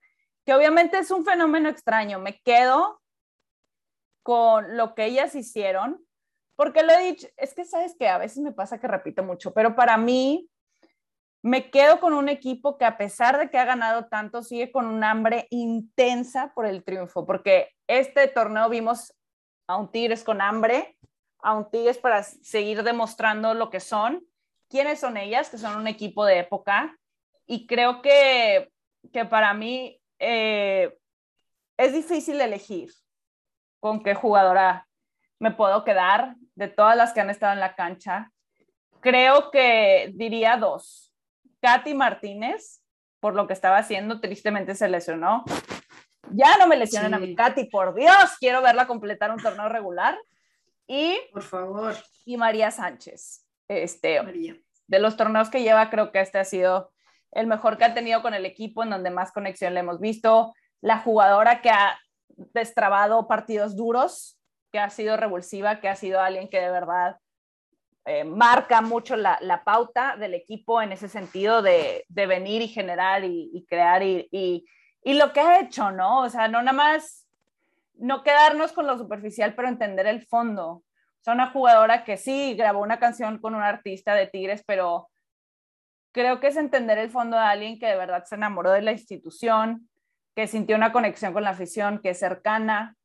que obviamente es un fenómeno extraño. Me quedo con lo que ellas hicieron, porque lo he dicho, es que sabes que a veces me pasa que repito mucho, pero para mí me quedo con un equipo que a pesar de que ha ganado tanto, sigue con un hambre intensa por el triunfo, porque este torneo vimos a un Tigres con hambre, a un Tigres para seguir demostrando lo que son, quiénes son ellas, que son un equipo de época. Y creo que, que para mí eh, es difícil elegir con qué jugadora me puedo quedar de todas las que han estado en la cancha. Creo que diría dos. Katy Martínez, por lo que estaba haciendo, tristemente se lesionó. Ya no me lesionen a mi Katy, por Dios, quiero verla completar un torneo regular. Y, por favor. Y María Sánchez. Este, de los torneos que lleva, creo que este ha sido el mejor que ha tenido con el equipo, en donde más conexión le hemos visto. La jugadora que ha destrabado partidos duros, que ha sido revulsiva, que ha sido alguien que de verdad eh, marca mucho la, pauta del equipo en ese sentido de, venir y generar y, crear y, y, lo que ha hecho, ¿no? O sea, no nada más, no quedarnos con lo superficial, pero entender el fondo, sea, una jugadora que sí grabó una canción con un artista de Tigres, pero creo que es entender el fondo de alguien que de verdad se enamoró de la institución, que sintió una conexión con la afición, que es cercana.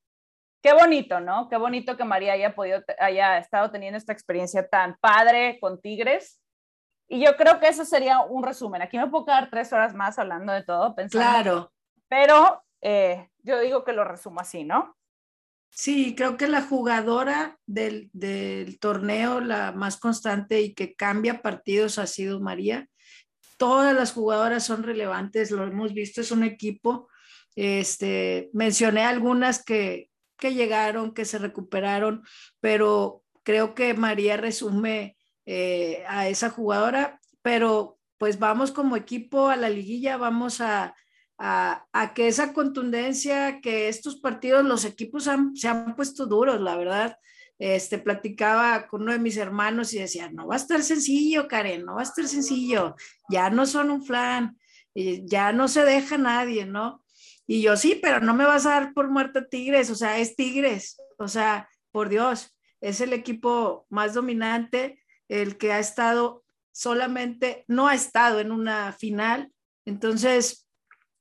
Qué bonito, ¿no? Qué bonito que María haya podido, haya estado teniendo esta experiencia tan padre con Tigres. Y yo creo que eso sería un resumen. Aquí me puedo quedar tres horas más hablando de todo, pensando. Claro. Pero eh, yo digo que lo resumo así, ¿no? Sí, creo que la jugadora del, del, torneo, la más constante y que cambia partidos ha sido María. Todas las jugadoras son relevantes, lo hemos visto, es un equipo. Este, mencioné algunas que, que llegaron, que se recuperaron, pero creo que María resume eh, a esa jugadora, pero pues vamos como equipo a la liguilla, vamos a, a, que esa contundencia, que estos partidos, los equipos se han puesto duros, la verdad. Este, platicaba con uno de mis hermanos y decía, no va a estar sencillo, Karen, no va a estar sencillo, ya no son un flan, ya no se deja nadie, ¿no? Y yo sí, pero no me vas a dar por muerto Tigres, o sea, es Tigres, o sea, por Dios, es el equipo más dominante, el que ha estado solamente, no ha estado en una final, entonces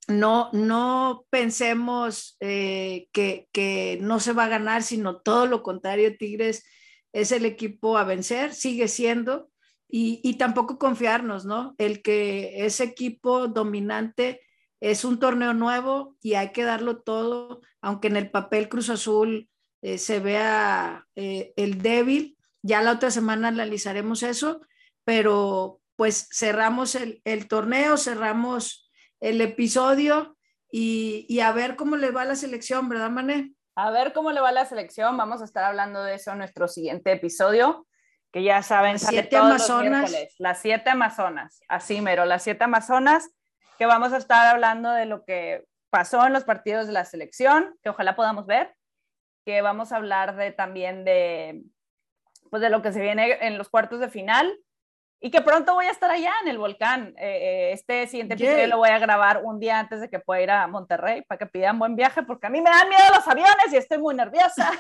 no, no pensemos eh, que, no se va a ganar, sino todo lo contrario, Tigres es el equipo a vencer, sigue siendo, y, tampoco confiarnos, ¿no? El que ese equipo dominante es un torneo nuevo y hay que darlo todo, aunque en el papel Cruz Azul eh, se vea eh, el débil, ya la otra semana analizaremos eso, pero pues cerramos el, el torneo, cerramos el episodio y, a ver cómo le va a la selección, ¿verdad, Mané? A ver cómo le va a la selección. Vamos a estar hablando de eso en nuestro siguiente episodio, que ya saben, las siete Amazonas. las siete Amazonas, así mero, las siete Amazonas, que vamos a estar hablando de lo que pasó en los partidos de la selección, que ojalá podamos ver, que vamos a hablar de también de, pues de lo que se viene en los cuartos de final, y que pronto voy a estar allá en el volcán. Eh, eh, este siguiente episodio lo voy a grabar un día antes de que pueda ir a Monterrey para que pidan buen viaje, porque a mí me dan miedo los aviones y estoy muy nerviosa.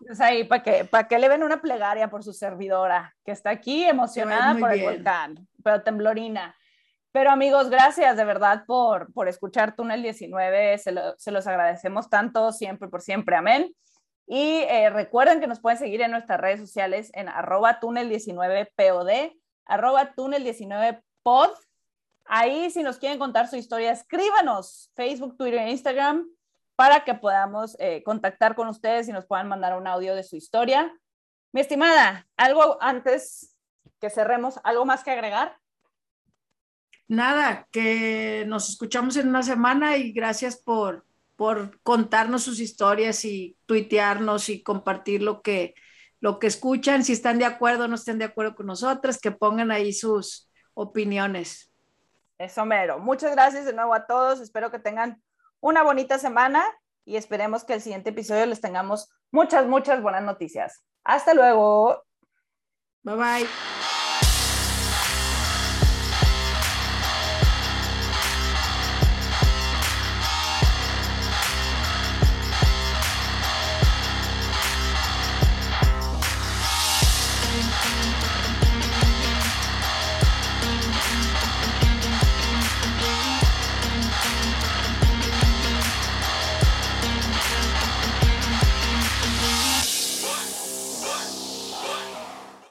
Entonces ahí, para que, para que le ven una plegaria por su servidora, que está aquí emocionada por el volcán, pero temblorina. Pero amigos, gracias de verdad por, por escuchar Túnel 19, se, se los agradecemos tanto, siempre por siempre, amén. Y eh, recuerden que nos pueden seguir en nuestras redes sociales en arroba túnel19pod, arroba túnel19pod. Ahí si nos quieren contar su historia, escríbanos Facebook, Twitter e Instagram para que podamos eh, contactar con ustedes y nos puedan mandar un audio de su historia. Mi estimada, algo antes que cerremos, ¿algo más que agregar? Nada, que nos escuchamos en una semana y gracias por, por contarnos sus historias y tuitearnos y compartir lo que, lo que escuchan, si están de acuerdo o no estén de acuerdo con nosotras, que pongan ahí sus opiniones. Eso mero. Muchas gracias de nuevo a todos. Espero que tengan una bonita semana y esperemos que el siguiente episodio les tengamos muchas, muchas buenas noticias. Hasta luego. Bye bye.